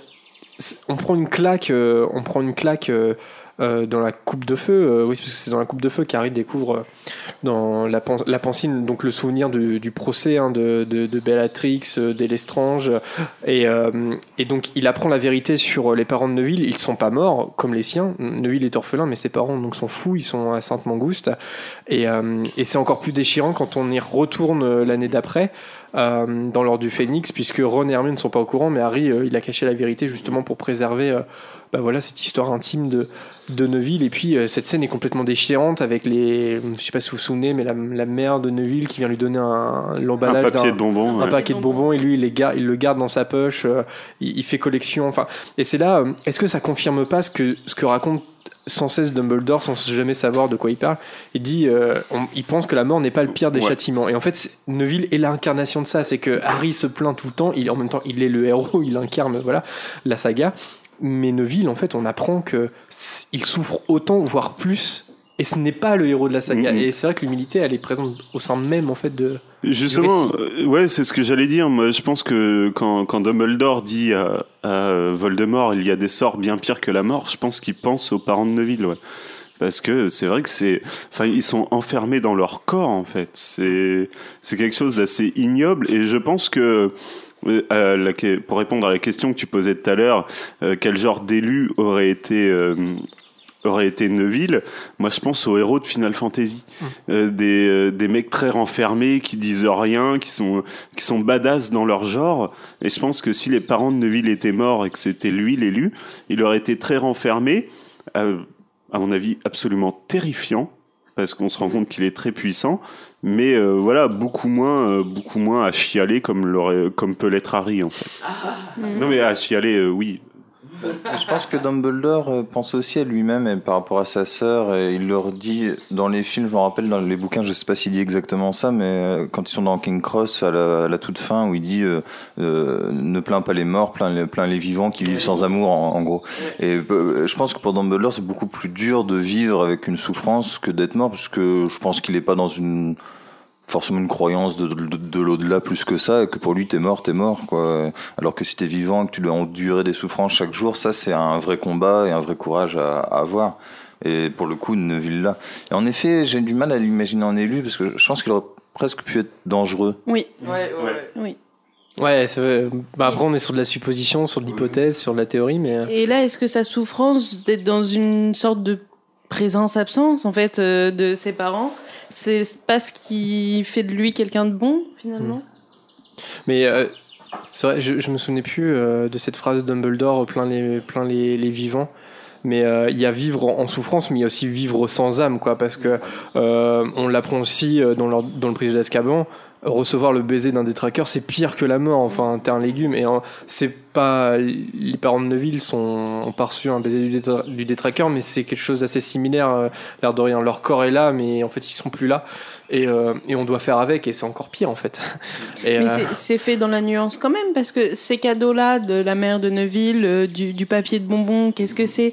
On prend une claque, euh, on prend une claque euh, dans la coupe de feu. euh, oui, parce que c'est dans la coupe de feu qu'Harry découvre euh, dans la, pen- la pensine, donc le souvenir du, procès hein, de, de, Bellatrix, d'Elestrange, et, et donc il apprend la vérité sur les parents de Neville. Ils sont pas morts comme les siens. Neville est orphelin, mais ses parents donc sont fous. Ils sont à Sainte-Mangouste. Et, et c'est encore plus déchirant quand on y retourne l'année d'après. Euh, dans l'ordre du Phénix, puisque Ron et Hermione ne sont pas au courant, mais Harry, euh, il a caché la vérité justement pour préserver euh, bah voilà, cette histoire intime de, de Neville. Et puis, euh, cette scène est complètement déchirante avec les. Je sais pas si vous vous souvenez, mais la, la mère de Neville qui vient lui donner un, l'emballage Un papier de bonbons, Un ouais. paquet de bonbons, et lui, il, les garde, il le garde dans sa poche, il, il fait collection. Enfin, et c'est là, est-ce que ça confirme pas ce que, ce que raconte sans cesse Dumbledore sans jamais savoir de quoi il parle Il dit, euh, on- il pense que la mort n'est pas le pire des Ouais. châtiments. Et en fait, Neville est l'incarnation de ça. C'est que Harry se plaint tout le temps. Il, en même temps, il est le héros, il incarne voilà la saga. Mais Neville, en fait, on apprend que il souffre autant, voire plus. Et ce n'est pas le héros de la saga. Et c'est vrai que l'humilité, elle est présente au sein même en fait de. Justement, du euh, ouais, c'est ce que j'allais dire. Moi, je pense que quand, quand Dumbledore dit à, à Voldemort, il y a des sorts bien pires que la mort, je pense qu'il pense aux parents de Neville, ouais. Parce que c'est vrai que c'est, enfin, ils sont enfermés dans leur corps, en fait. C'est, c'est quelque chose d'assez ignoble. Et je pense que, euh, la pour répondre à la question que tu posais tout à l'heure, euh, quel genre d'élu aurait été, euh, aurait été Neville, moi je pense aux héros de Final Fantasy. Euh, des, euh, des mecs très renfermés qui disent rien, qui sont, qui sont badass dans leur genre. Et je pense que si les parents de Neville étaient morts et que c'était lui l'élu, il aurait été très renfermé, euh, à mon avis absolument terrifiant, parce qu'on se rend compte qu'il est très puissant, mais euh, voilà, beaucoup moins, euh, beaucoup moins à chialer comme, comme peut l'être Harry en fait. Non mais à chialer, euh, oui. Je pense que Dumbledore euh, pense aussi à lui-même et par rapport à sa sœur. Et il leur dit dans les films, je me rappelle dans les bouquins, je sais pas s'il dit exactement ça, mais euh, quand ils sont dans King Cross à la, toute fin, où il dit euh, ne plains pas les morts, plains les, vivants qui vivent sans amour, en, gros. Et je pense que pour Dumbledore, c'est beaucoup plus dur de vivre avec une souffrance que d'être mort, parce que je pense qu'il est pas dans une forcément une croyance de, de, de l'au-delà plus que ça, et que pour lui, t'es mort, t'es mort, quoi. Alors que si t'es vivant et que tu dois endurer des souffrances chaque jour, ça, c'est un vrai combat et un vrai courage à, à avoir. Et pour le coup, Neville là. Et en effet, j'ai du mal à l'imaginer en élu, parce que je pense qu'il aurait presque pu être dangereux. Oui. Ouais, ouais. Oui. Ouais, c'est vrai. Bah, après, on est sur de la supposition, sur de l'hypothèse, sur de la théorie, mais. euh, Et là, est-ce que sa souffrance d'être dans une sorte de présence-absence, en fait, euh, de ses parents, c'est pas ce qui fait de lui quelqu'un de bon, finalement Mais euh, c'est vrai, je, me souvenais plus euh, de cette phrase de Dumbledore plein les, plein les, les vivants. Mais il y a vivre en, souffrance, mais il y a aussi vivre sans âme, quoi, parce que on l'apprend aussi dans, leur- dans le prisonnier d'Azkaban. Recevoir le baiser d'un détraqueur, c'est pire que la mort. Enfin, t'es un légume. Et euh, c'est pas. Les parents de Neville sont, ont pas reçu un baiser du, détra- du détraqueur, mais c'est quelque chose d'assez similaire, euh, l'air de rien. Leur corps est là, mais en fait, ils sont plus là. Et, euh, et on doit faire avec, et c'est encore pire, en fait. Et, Mais euh, c'est- fait dans la nuance quand même, parce que ces cadeaux-là de la mère de Neuville, euh, du, du papier de bonbons, qu'est-ce que c'est?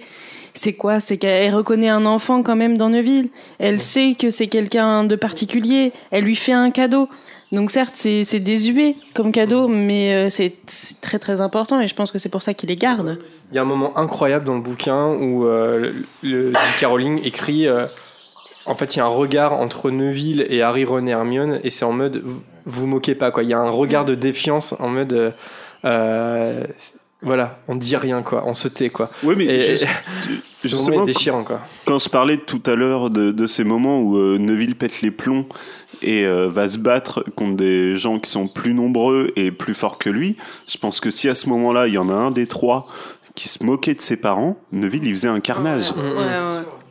C'est quoi? C'est qu'elle reconnaît un enfant quand même dans Neuville. Elle sait que c'est quelqu'un de particulier. Elle lui fait un cadeau. Donc certes, c'est désuet comme cadeau, mais euh, c'est très très important et je pense que c'est pour ça qu'il les garde. Il y a un moment incroyable dans le bouquin où euh, le, le J.K. Rowling écrit. euh, en fait, il y a un regard entre Neville et Harry, Ron et Hermione, et c'est en mode vous vous moquez pas quoi. Il y a un regard de défiance en mode euh, euh, voilà, on dit rien quoi, on se tait quoi. Oui, mais Et- justement, déchirant quoi. Quand je parlais tout à l'heure de, de ces moments où euh, Neville pète les plombs et euh, va se battre contre des gens qui sont plus nombreux et plus forts que lui, je pense que si à ce moment-là, il y en a un des trois qui se moquait de ses parents, Neville, il faisait un carnage.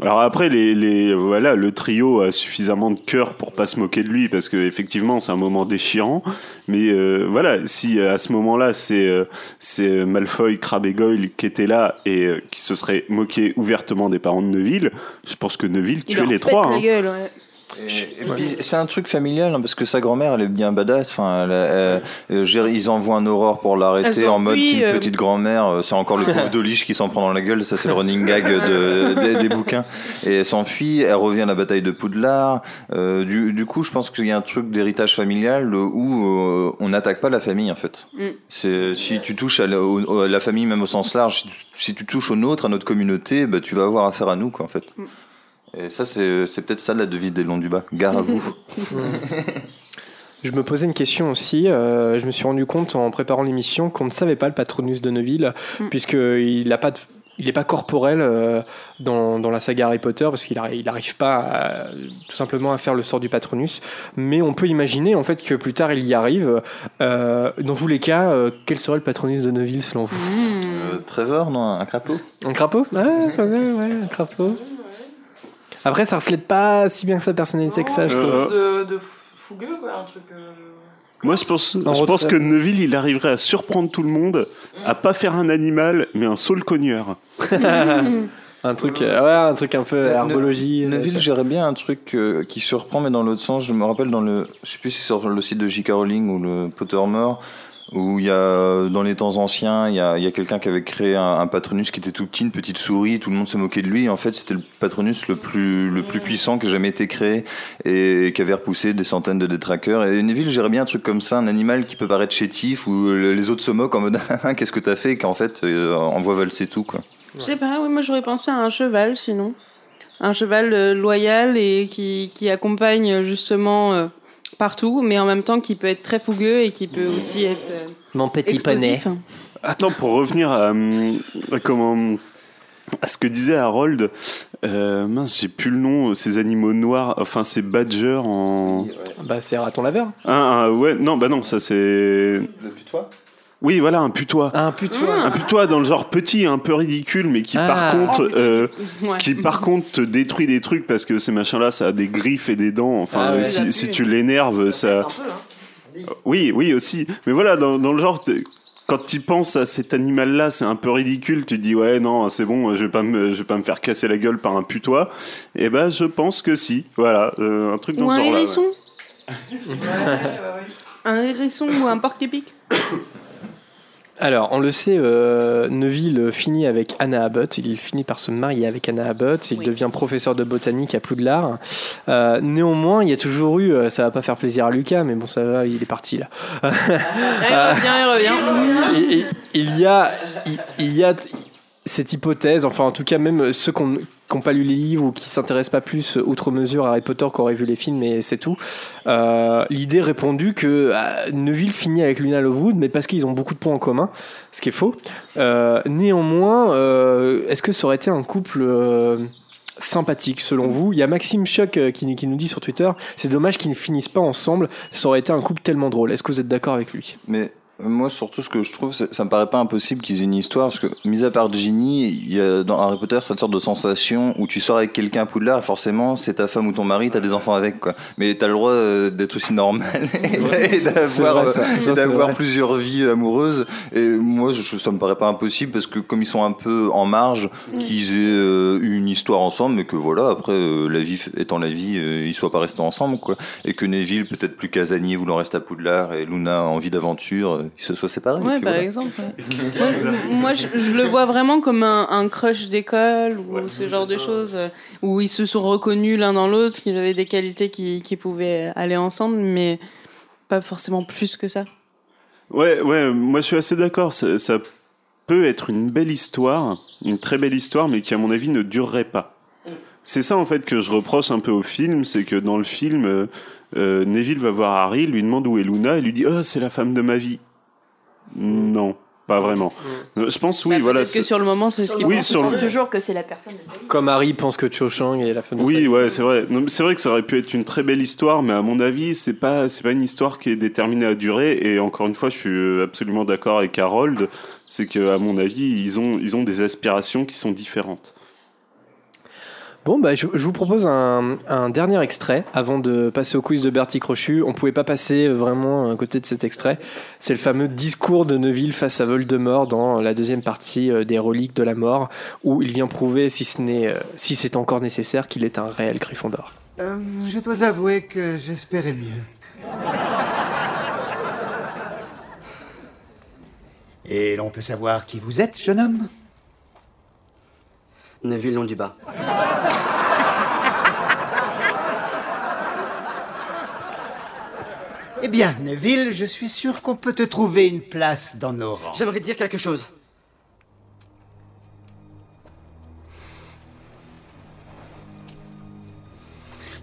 Alors après, les, les, voilà, le trio a suffisamment de cœur pour pas se moquer de lui parce que effectivement, c'est un moment déchirant. Mais euh, voilà, si à ce moment-là, c'est euh, c'est Malfoy, Crabbe et Goyle qui étaient là et euh, qui se seraient moqués ouvertement des parents de Neville, je pense que Neville Il tuait les trois. hein. gueule, ouais. Et puis, c'est un truc familial, hein, parce que sa grand-mère, elle est bien badass. hein. Elle- elle- euh, ils envoient un aurore pour l'arrêter en mode c'est une euh. petite grand-mère. euh, C'est encore le pauvre de Liche qui s'en prend dans la gueule. Ça, c'est le running gag de, des, des bouquins. Et elle s'enfuit, elle revient à la bataille de Poudlard. Euh, du, du coup, je pense qu'il y a un truc d'héritage familial où euh, on n'attaque pas la famille, en fait. Mm. C'est si tu touches à la, au- à la famille même au sens large, si tu, si tu touches aux nôtres, à notre communauté, bah, tu vas avoir affaire à nous quoi en fait. Mm. Et ça c'est c'est peut-être ça la devise des longs du bas. Gare à vous. Je me posais une question aussi. euh, je me suis rendu compte en préparant l'émission qu'on ne savait pas le patronus de Neville, Mm. puisqu'il n'a pas de- il n'est pas corporel euh, dans, dans la saga Harry Potter parce qu'il n'arrive pas à- tout simplement à faire le sort du patronus. Mais on peut imaginer en fait que plus tard il y arrive. Euh, dans tous les cas, euh, quel serait le patronus de Neville selon vous? Euh, Trevor non? Un crapaud? Un crapaud? Ouais, pas mal, ouais, un crapaud. Après, ça reflète pas si bien que sa personnalité que ça, je trouve. De, de fougueux, quoi, un truc. euh, Moi, je pense, En je pense retrait. que Neville, il arriverait à surprendre tout le monde, à pas faire un animal, mais un saule cogneur. un truc, euh, ouais, un truc un peu herbologie. euh, Neville gérait bien un truc euh, qui surprend mais dans l'autre sens. Je me rappelle dans le, je sais plus si c'est sur le site de J.K. Rowling ou le Pottermore où il y a dans les temps anciens il y a, il y a quelqu'un qui avait créé un, un patronus qui était tout petit, une petite souris, tout le monde se moquait de lui. En fait, c'était le patronus le plus le plus puissant qui a jamais été créé et qui avait repoussé des centaines de détraqueurs. Et Neville gérait bien un truc comme ça, un animal qui peut paraître chétif où les autres se moquent en mode Ah, qu'est-ce que t'as fait? Qu'en fait euh, envoie valser tout quoi. Je sais pas, oui, moi j'aurais pensé à un cheval sinon. Un cheval euh, loyal et qui, qui accompagne euh, justement euh, partout, mais en même temps qui peut être très fougueux et qui peut aussi être. euh, Mon petit poney. explosif. Attends, pour revenir à, à comment, à ce que disait Harold, euh, mince, j'ai plus le nom, ces animaux noirs, enfin ces badgers en. Bah, c'est raton laveur. Ah, ah, ouais, non, bah non, ça c'est. Le putois Oui, voilà, un putois. Un putois. Un putois dans le genre petit, un peu ridicule, mais qui Ah. par contre, euh, Ouais. qui par contre te détruit des trucs parce que ces machins-là, ça a des griffes et des dents. Enfin, Ah ouais. si, si tu l'énerves, ça. Oui, oui aussi. Mais voilà, dans, dans le genre, quand tu penses à cet animal-là, c'est un peu ridicule. Tu te dis ouais, non, c'est bon, je vais pas me, je vais pas me faire casser la gueule par un putois. Et ben, je pense que si. Voilà, euh, un truc dans Ou ce un genre-là. ouais. hérisson. Un hérisson ou un porc-épic. Alors, on le sait, euh, Neville finit avec Anna Abbott. Il finit par se marier avec Anna Abbott. Il devient professeur de botanique à Poudlard. Euh, néanmoins, il y a toujours eu, euh, ça va pas faire plaisir à Lucas, mais bon, ça va, il est parti là. Il revient, il revient. Et- et- il y a, il, il y a cette hypothèse, enfin en tout cas même ceux qui n'ont pas lu les livres ou qui s'intéressent pas plus outre mesure à Harry Potter qu'auraient vu les films, mais c'est tout. Euh, L'idée répondue que euh, Neville finit avec Luna Lovegood, mais parce qu'ils ont beaucoup de points en commun, ce qui est faux. Euh, néanmoins, est-ce que ça aurait été un couple sympathique selon vous? Il y a Maxime Choc qui, qui nous dit sur Twitter, c'est dommage qu'ils ne finissent pas ensemble, ça aurait été un couple tellement drôle. Est-ce que vous êtes d'accord avec lui? Mais moi, surtout, ce que je trouve, ça me paraît pas impossible qu'ils aient une histoire, parce que, mis à part Ginny, il y a dans Harry Potter cette sorte de sensation où tu sors avec quelqu'un à Poudlard, et forcément, c'est ta femme ou ton mari, t'as des enfants avec, quoi. Mais t'as le droit euh, d'être aussi normal et d'avoir euh, plusieurs vies amoureuses. Et moi, je, ça me paraît pas impossible, parce que comme ils sont un peu en marge, qu'ils aient euh, eu une histoire ensemble, mais que voilà, après, euh, la vie étant la vie, euh, ils soient pas restés ensemble, quoi. Et que Neville, peut-être plus casanier, voulant rester à Poudlard, et Luna, envie d'aventure, euh, ils se soient séparés. Ouais, par voilà. exemple. ouais. Moi, je, je le vois vraiment comme un, un crush d'école ou ce genre de choses euh, où ils se sont reconnus l'un dans l'autre, qu'ils avaient des qualités qui, qui pouvaient aller ensemble, mais pas forcément plus que ça. Ouais, ouais, moi je suis assez d'accord. Ça, ça peut être une belle histoire, une très belle histoire, mais qui à mon avis ne durerait pas. C'est ça en fait que je reproche un peu au film, c'est que dans le film, euh, euh, Neville va voir Harry, lui demande où est Luna, et lui dit oh c'est la femme de ma vie. Non, pas vraiment. Euh, Je pense oui, voilà. Peut-être que c'est- sur le moment, c'est ce qui Oui, sur pense le- toujours que c'est la personne. Comme Harry pense que Cho Chang est la femme de Oui, ouais, c'est vrai. C'est vrai que ça aurait pu être une très belle histoire, mais à mon avis, c'est pas, c'est pas une histoire qui est déterminée à durer. Et encore une fois, je suis absolument d'accord avec Harold. C'est que, à mon avis, ils ont, ils ont des aspirations qui sont différentes. Bon, bah, je, je vous propose un, un dernier extrait avant de passer au quiz de Bertie Crochu. On pouvait pas passer vraiment à côté de cet extrait. C'est le fameux discours de Neville face à Voldemort dans la deuxième partie euh, des Reliques de la Mort, où il vient prouver, si ce n'est, euh, si c'est encore nécessaire, qu'il est un réel Gryffondor. Euh, je dois avouer que j'espérais mieux. Et l'on peut savoir qui vous êtes, jeune homme? Neville long du bas. Eh bien, Neville, je suis sûr qu'on peut te trouver une place dans nos rangs. J'aimerais te dire quelque chose.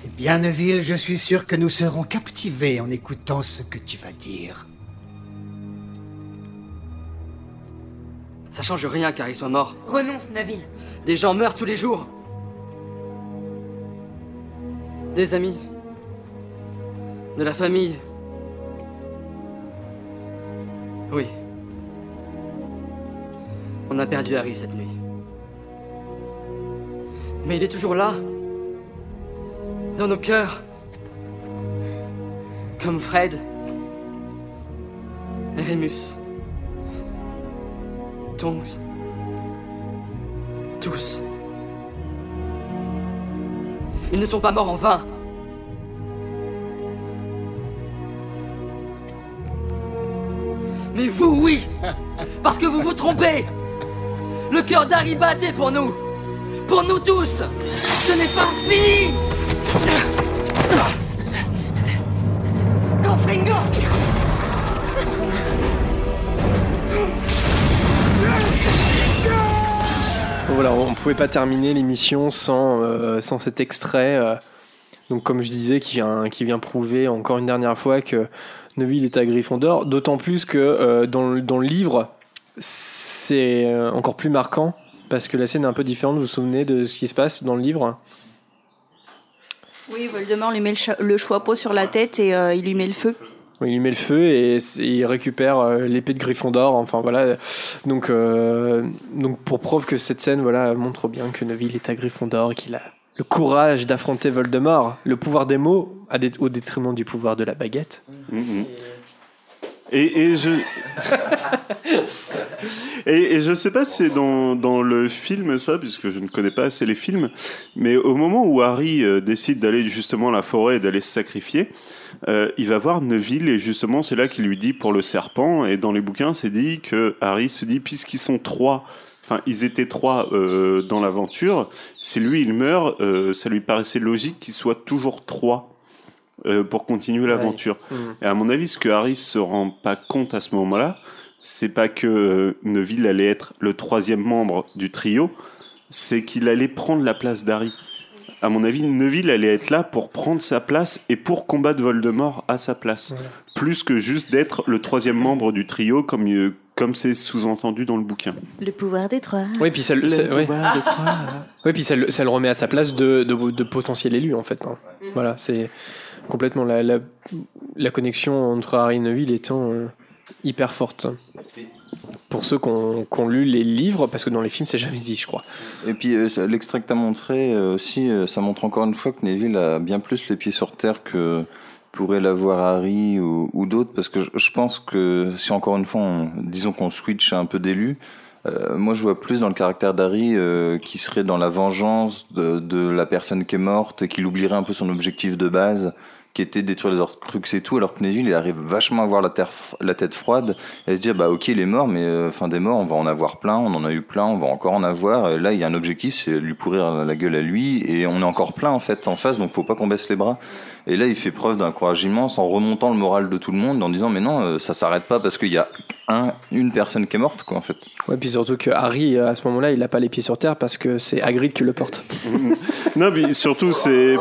Eh bien, Neville, je suis sûr que nous serons captivés en écoutant ce que tu vas dire. Ça change rien car il soit mort. Renonce, Neville. Des gens meurent tous les jours. Des amis. De la famille. Oui. On a perdu Harry cette nuit. Mais il est toujours là. Dans nos cœurs. Comme Fred. Et Remus. Tonks. Tous. Ils ne sont pas morts en vain. Mais vous, oui Parce que vous vous trompez Le cœur d'Harry battait pour nous Pour nous tous Ce n'est pas fini Voilà, on ne pouvait pas terminer l'émission sans, euh, sans cet extrait. euh, donc, comme je disais, qui vient, qui vient prouver encore une dernière fois que Neville est à Gryffondor. D'autant plus que euh, dans, dans le livre, c'est encore plus marquant parce que la scène est un peu différente. Vous vous souvenez de ce qui se passe dans le livre? Oui, Voldemort lui met le, le chapeau sur la tête et il lui met le feu. Il lui met le feu et il récupère euh, l'épée de Gryffondor. Enfin voilà. Donc, euh, donc pour preuve que cette scène voilà montre bien que Neville est à Gryffondor et qu'il a le courage d'affronter Voldemort, le pouvoir des mots à dé- au détriment du pouvoir de la baguette. Mhm. Et, et je. et, et je sais pas si c'est dans, dans le film ça, puisque je ne connais pas assez les films, mais au moment où Harry euh, décide d'aller justement à la forêt et d'aller se sacrifier, euh, il va voir Neville et justement c'est là qu'il lui dit pour le serpent. Et dans les bouquins, c'est dit que Harry se dit puisqu'ils sont trois. Enfin, ils étaient trois euh, dans l'aventure. Si lui il meurt, euh, ça lui paraissait logique qu'ils soient toujours trois euh, pour continuer l'aventure. Mhm. Et à mon avis, ce que Harry se rend pas compte à ce moment-là, c'est pas que euh, Neville allait être le troisième membre du trio, c'est qu'il allait prendre la place d'Harry. À mon avis, Neville allait être là pour prendre sa place et pour combattre Voldemort à sa place. Plus que juste d'être le troisième membre du trio comme, euh, comme c'est sous-entendu dans le bouquin. Le pouvoir des trois. Oui, puis ça, le- Le ça- ouais. pouvoir de trois. Oui, puis ça, le- ça le remet à sa place de, de, de potentiel élu en fait. hein. Voilà, c'est complètement la, la, la connexion entre Harry et Neville étant euh, hyper forte. Pour ceux qui ont, lu les livres, parce que dans les films c'est jamais dit, je crois. Et puis euh, l'extrait que tu euh, aussi, euh, ça montre encore une fois que Neville a bien plus les pieds sur terre que pourrait l'avoir Harry ou, ou d'autres, parce que je, pense que si encore une fois, on- disons qu'on switch un peu d'élu, moi je vois plus dans le caractère d'Harry euh, qui serait dans la vengeance de, de la personne qui est morte, qu'il oublierait un peu son objectif de base qui était détruire les Horcruxes et tout, alors que Neville il arrive vachement à avoir la, terre, la tête froide et à se dire bah ok il est mort mais euh, fin des morts on va en avoir plein, on en a eu plein, on va encore en avoir. Et là il y a un objectif c'est lui pourrir la gueule à lui et on est encore plein en fait en face donc faut pas qu'on baisse les bras. Et là il fait preuve d'un courage immense en remontant le moral de tout le monde en disant mais non euh, ça s'arrête pas parce qu'il y a un, une personne qui est morte quoi en fait. Ouais, puis surtout que Harry à ce moment-là il a pas les pieds sur terre parce que c'est Hagrid qui le porte. non, mais surtout, c'est.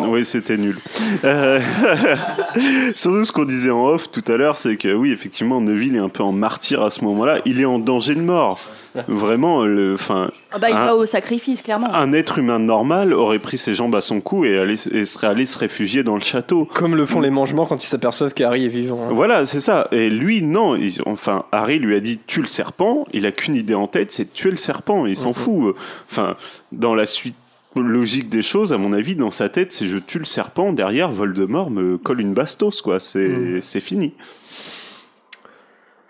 Oui, c'était nul. Euh, surtout, ce qu'on disait en off tout à l'heure, c'est que oui, effectivement, Neville est un peu en martyr à ce moment-là. Il est en danger de mort. Vraiment, le. Enfin. Ah bah, il un- va au sacrifice, clairement. un être humain normal aurait pris ses jambes à son cou et, allait- et serait allé se réfugier dans le château. Comme le font les mangements quand ils s'aperçoivent qu'Harry est vivant. hein. Voilà, c'est ça. Et lui, non. Il- enfin, Harry lui a dit tue le serpent. Il a qu'une idée en tête, c'est de tuer le serpent. Il s'en Mhm. fout. Enfin, dans la suite logique des choses, à mon avis, dans sa tête, c'est je tue le serpent. Derrière, Voldemort me colle une bastos, quoi. C'est c'est fini.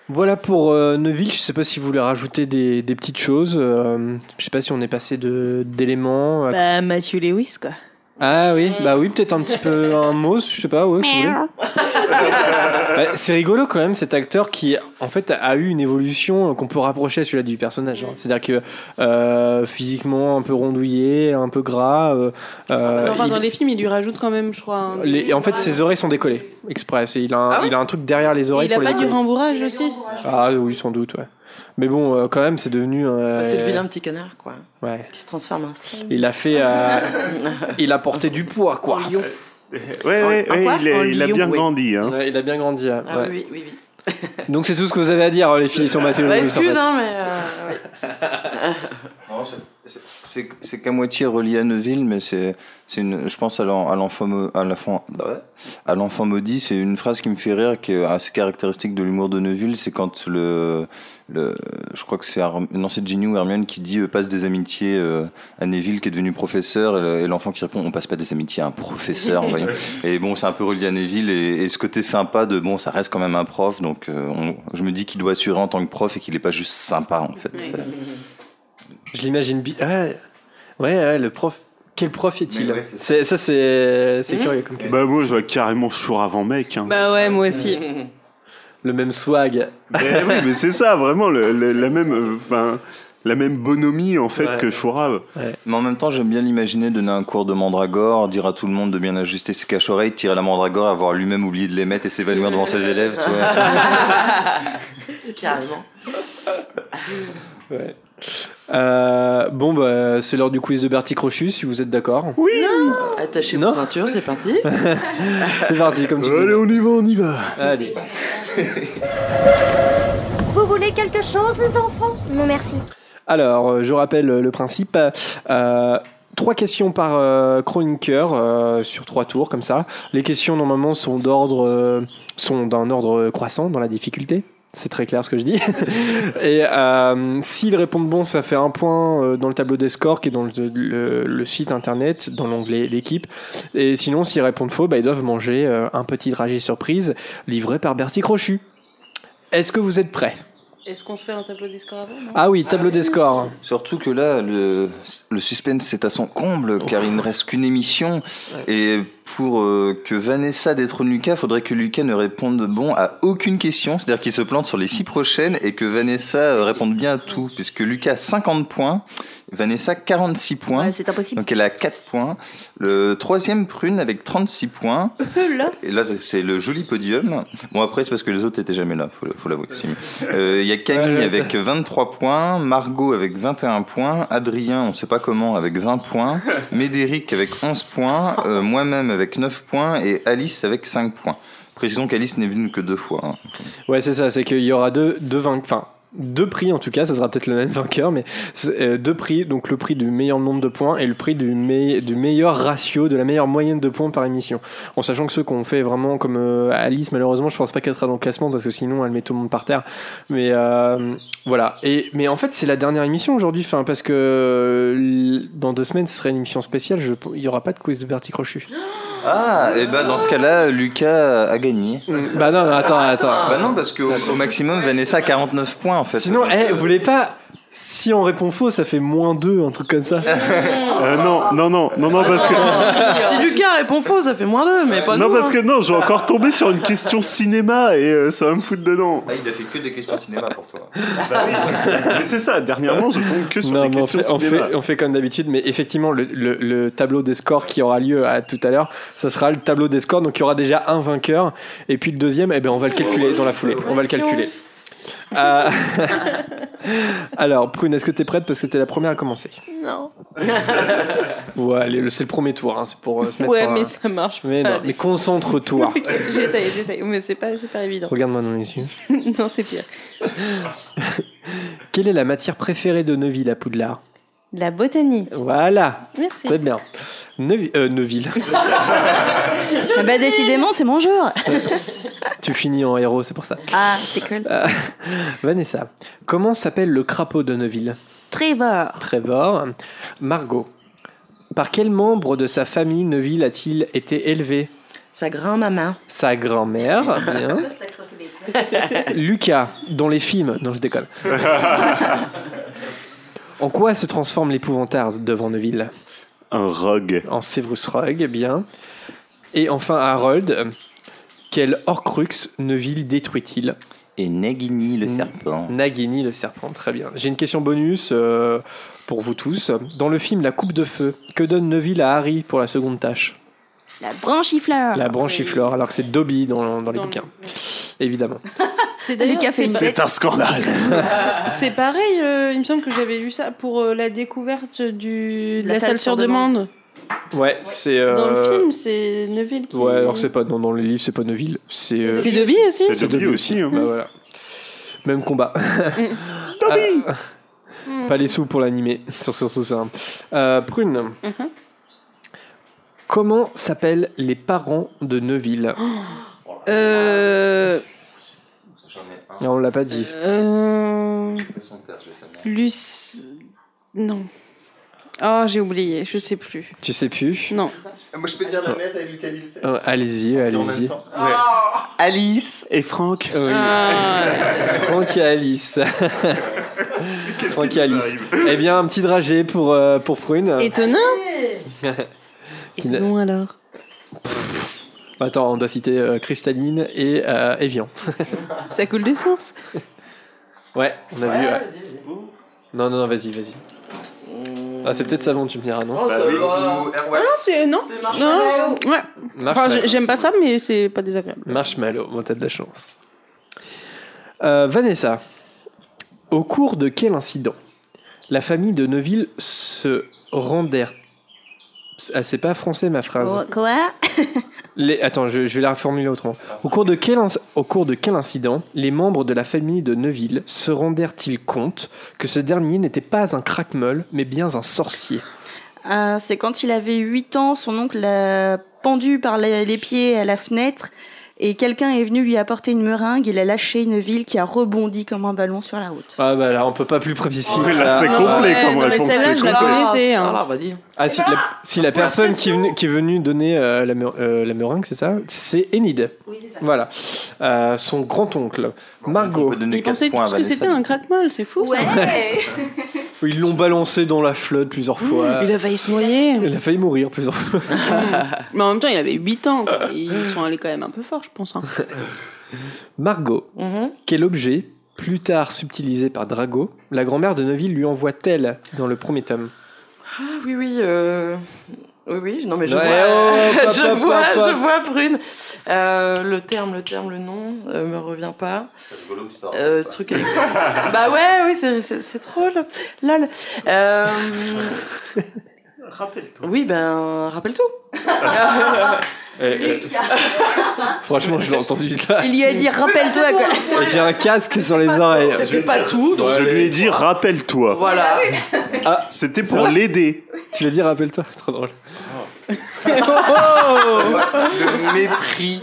Voilà pour euh, Neville. Je sais pas si vous voulez rajouter des, des petites choses. euh, je sais pas si on est passé de d'éléments. à- Bah, Mathieu Lewis, quoi. Ah oui, bah oui, peut-être un petit peu un mot, je sais pas, ouais. si vous voulez. c'est rigolo quand même cet acteur qui en fait a eu une évolution qu'on peut rapprocher à celui-là du personnage. hein. C'est-à-dire que euh, physiquement un peu rondouillé, un peu gras. euh, euh, enfin, il- dans les films, il lui rajoute quand même, je crois. un- les- en fait, ses oreilles sont décollées exprès. Il a, un, Ah ouais il a un truc derrière les oreilles Il a pour pas les du rembourrage aussi Ah oui, sans doute, ouais. Mais bon, euh, quand même, c'est devenu. euh, C'est le vilain petit canard, quoi. Ouais. Qui se transforme en. Il a fait. euh, il a porté du poids, quoi. Ouais, ouais, En ouais, quoi il, En est- il a bien oui. grandi. Hein. Ouais, il a bien grandi. ouais. Ah Ouais. oui, oui, oui. Donc c'est tout ce que vous avez à dire, les filles, sur ma théorie. Bah, en excuse, fait. hein, mais. euh, c'est qu'à moitié relié à Neuville, mais c'est, c'est une, je pense à l'en- à l'enfant, mo- à l'enfant, à l'enfant maudit, c'est une phrase qui me fait rire, qui est assez caractéristique de l'humour de Neuville, c'est quand le, le, je crois que c'est, non, c'est Ginny ou Hermione qui dit, euh, passe des amitiés euh, à Neville qui est devenu professeur, et, le- et l'enfant qui répond, on passe pas des amitiés à un professeur, voyons. Et bon, c'est un peu relié à Neville, et, et ce côté sympa de, bon, ça reste quand même un prof, donc euh, on- je me dis qu'il doit assurer en tant que prof et qu'il est pas juste sympa, en fait. Je l'imagine bien. Ouais. ouais, ouais, le prof. Quel prof est-il Mais ouais, C'est- Ça, c'est c'est Mhm. curieux comme question. Bah moi je vois carrément Chour avant mec. Hein. Bah ouais, moi aussi. Le même swag. Oui, mais c'est ça, vraiment le- le- la même, euh, enfin, la même bonhomie en fait Ouais. que Chourave. Mais en même temps, j'aime bien l'imaginer donner un cours de mandragore, dire à tout le monde de bien ajuster ses cache-oreilles, tirer la mandragore, avoir lui-même oublié de les mettre et s'évanouir devant ses élèves. Tu vois. Carrément. Ouais. Euh, bon, bah, c'est l'heure du quiz de Bertie Crochus, si vous êtes d'accord. Oui Attachez Non. vos ceintures, c'est parti. C'est parti, comme tu Allez, dis. on y va, on y va. Allez. Vous voulez quelque chose, les enfants? Non, merci. Alors, euh, je rappelle euh, le principe. Euh, Trois questions par euh, chroniqueur euh, sur trois tours comme ça. Les questions normalement sont d'ordre euh, sont d'un ordre croissant dans la difficulté. C'est très clair ce que je dis. Et euh, s'ils répondent bon, ça fait un point euh, dans le tableau des scores qui est dans le, le- le site internet, dans l'onglet l'équipe. Et sinon, s'ils répondent faux, bah, ils doivent manger euh, un petit dragé surprise livré par Bertie Crochu. Est-ce que vous êtes prêts? Est-ce qu'on se fait un tableau des scores avant non? Ah oui, tableau des scores. Surtout que là, le, le suspense est à son comble, car il ne reste qu'une émission. Et pour euh, que Vanessa détrône Lucas, faudrait que Lucas ne réponde bon à aucune question, c'est-à-dire qu'il se plante sur les six prochaines et que Vanessa euh, réponde bien à tout, puisque Lucas a 50 points, Vanessa 46 points. Ouais, c'est impossible. Donc elle a 4 points. Le troisième prune avec 36 points. Là. Et là, c'est le joli podium. Bon, après, c'est parce que les autres étaient jamais là, faut, faut l'avouer. Euh, Il y a Camille avec 23 points, Margot avec 21 points, Adrien, on sait pas comment, avec 20 points, Médéric avec 11 points, euh, moi-même avec 9 points et Alice avec 5 points. Précisons qu'Alice n'est venue que deux fois. hein. Ouais, c'est ça, c'est qu'il y aura deux, deux vainqueurs. Enfin, deux prix en tout cas, ça sera peut-être le même vainqueur, mais euh, deux prix, donc le prix du meilleur nombre de points et le prix du, me- du meilleur ratio, de la meilleure moyenne de points par émission. En sachant que ceux qu'on fait vraiment comme euh, Alice, malheureusement, je pense pas qu'elle sera dans le classement parce que sinon elle met tout le monde par terre. Mais euh, voilà. Et, mais en fait, c'est la dernière émission aujourd'hui, parce que dans deux semaines, ce serait une émission spéciale, il y aura pas de quiz de Bertie. Ah, et ben dans ce cas-là, Lucas a gagné. Bah non, non, attends, attends. Bah non, parce qu'au au maximum, Vanessa a 49 points en fait. Sinon, eh, vous voulez pas. Si on répond faux, ça fait moins 2, un truc comme ça. Euh, non, non, non, non, non, parce que. si Lucas répond faux, ça fait moins deux, mais pas non, nous. parce hein. que non, je vais encore tomber sur une question cinéma et euh, ça va me foutre dedans. Ah, il a fait que des questions cinéma pour toi. Mais c'est ça, dernièrement, je tombe que sur Non, des mais on questions fait, on, cinéma. fait, on fait comme d'habitude, mais effectivement, le, le- le tableau des scores qui aura lieu à tout à l'heure, ça sera le tableau des scores. Donc il y aura déjà un vainqueur, et puis le deuxième, eh ben, on va le calculer dans la foulée. On va le calculer. Euh, Alors, Prune, est-ce que tu es prête Parce que t'es la première à commencer? Non. Ouais, c'est le premier tour, hein, c'est pour euh, se mettre Ouais, mais ça marche Mais, pas. non, mais concentre-toi. Ok, j'essaye, j'essaye, mais c'est pas, c'est pas évident. Regarde-moi dans les yeux. non, c'est pire. Quelle est la matière préférée de Neuville à Poudlard? La botanique. Voilà. Merci. Très bien. Neuvi- euh, Neuville. Ah bah décidément, c'est mon jour. tu finis en héros, c'est pour ça. Ah, c'est cool. Euh, Vanessa, comment s'appelle le crapaud de Neuville? Trevor. Trevor. Margot, par quel membre de sa famille Neuville a-t-il été élevé Sa grand-maman. Sa grand-mère, bien. Lucas, dans les films. Non, je déconne. En quoi se transforme l'épouvantard devant Neuville Un rogue. En Severus Rogue, bien. Et enfin Harold. Quel Horcrux Neville détruit-il? Et Nagini le serpent. Nagini le serpent, très bien. J'ai une question bonus euh, pour vous tous. Dans le film La Coupe de Feu, que donne Neville à Harry pour la seconde tâche? La branchifleur. La branchiflore, alors que c'est Dobby dans, dans les bouquins. Évidemment. C'est un scandale. c'est pareil. euh, il me semble que j'avais lu ça pour euh, la découverte du de La la, salle salle sur demande. Ouais, c'est. Dans le euh, film, c'est Neville qui. Ouais, alors c'est pas. Non, dans les livres, c'est pas Neville. C'est. euh, C'est Dobby aussi. C'est Dobby aussi. hein. Bah voilà. Même combat. Dobby Mm. Pas les sous pour l'animer, c'est surtout ça. Euh, Prune, Mhm. comment s'appellent les parents de Neville Euh, Non, On l'a pas dit. euh, Luce. Non. Oh, j'ai oublié, je sais plus. Tu sais plus Non. Moi, je peux dire la mère avec Lucas Euh, Allez-y, allez-y. Alice Et Franck Oui. Ah, Franck et Alice. Franck et Alice. Eh bien, un petit dragé pour, euh, pour Prune. Étonnant. Non alors? Attends, on doit citer euh, Cristalline et euh, Evian. Ça coule des sources. Ouais, on a vu. ouais. Non, non, non, vas-y, vas-y. Ah, c'est peut-être savon, tu me diras, non Oh, va. Ah non, c'est non. C'est Non. marshmallow. Ouais. Enfin, Marshmallow. j'aime pas ça, mais c'est pas désagréable. Marshmallow, bon, t'as de la chance. Euh, Vanessa, au cours de quel incident la famille de Neuville se rendèrent. Ah, c'est pas français ma phrase. Quoi? Les- Attends, je, je vais la reformuler autrement. Au cours, de quel ins- au cours de quel incident les membres de la famille de Neuville se rendèrent-ils compte que ce dernier n'était pas un craquemol, mais bien un sorcier? Euh, C'est quand il avait 8 ans, son oncle l'a pendu par les, les pieds à la fenêtre et quelqu'un est venu lui apporter une meringue. Il a lâché une ville qui a rebondi comme un ballon sur la route. Ah bah là, on peut pas plus précis Ouais, que là, c'est complet comme réponse. celle-là, c'est je la connaissais. hein. Alors, vas-y. Ah, si la, si la personne qui est, venue, qui est venue donner euh, la, euh, la meringue, c'est ça? C'est Enid. Oui, c'est ça. Voilà. Euh, son grand-oncle. Margot. On peut donner Ils 4 pensaient points à tous que c'était un craquemol, c'est fou. ça. Ouais Ils l'ont balancé dans la flotte plusieurs fois. Il a failli se noyer. Il a failli mourir plusieurs fois. Mais en même temps, il avait 8 ans. quoi. Ils sont allés quand même un peu fort, je pense. hein. Margot. Mhm. Quel objet, plus tard subtilisé par Drago, la grand-mère de Neville lui envoie-t-elle dans le premier tome? Ah oui, oui. euh, Oui, oui. Non, mais je Ouais, vois. oh, je, vois je vois Prune. Euh, le terme, le terme, le nom euh, me revient pas. Euh, truc avec... bah ouais, oui, c'est, c'est, c'est drôle. Lol. Euh... Rappelle-toi. Oui, ben, rappelle tout. Franchement, je l'ai entendu là. Il lui a dit rappelle-toi quoi. Et J'ai un casque sur les oreilles. C'était pas tout, donc Je lui ai dit rappelle-toi. voilà. Ah, C'était pour l'aider. tu l'as dit, rappelle-toi. Trop drôle. Le mépris.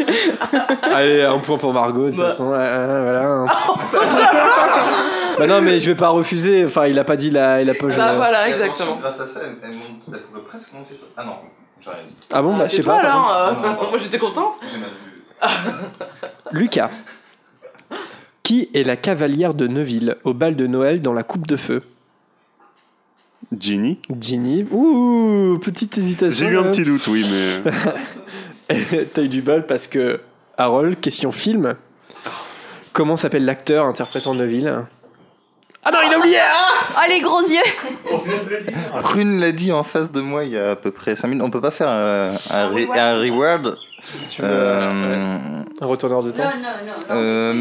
Allez, un point pour Margot, de toute Bah. façon. euh, euh, voilà. bah non, mais je vais pas refuser. Enfin, il a pas dit la. Il a pas. Bah voilà, exactement. Grâce à ça, elle, monte, elle pouvait presque monter sur. Ah non. Ah bon, bah je sais pas. par alors. contre. euh, Moi j'étais contente. J'ai mal vu. Lucas. Qui est la cavalière de Neuville au bal de Noël dans la coupe de feu? Ginny. Ginny. Ouh, petite hésitation. J'ai eu un là. petit doute, oui, mais. T'as eu du bol parce que Harold, question film. Comment s'appelle l'acteur interprétant Neuville? Ah non, il a oublié Oh les gros yeux Prune l'a dit en face de moi il y a à peu près 5 minutes. On peut pas faire un, un, re- un reward. Tu veux Euh, un retourneur de temps Non, non, non. euh,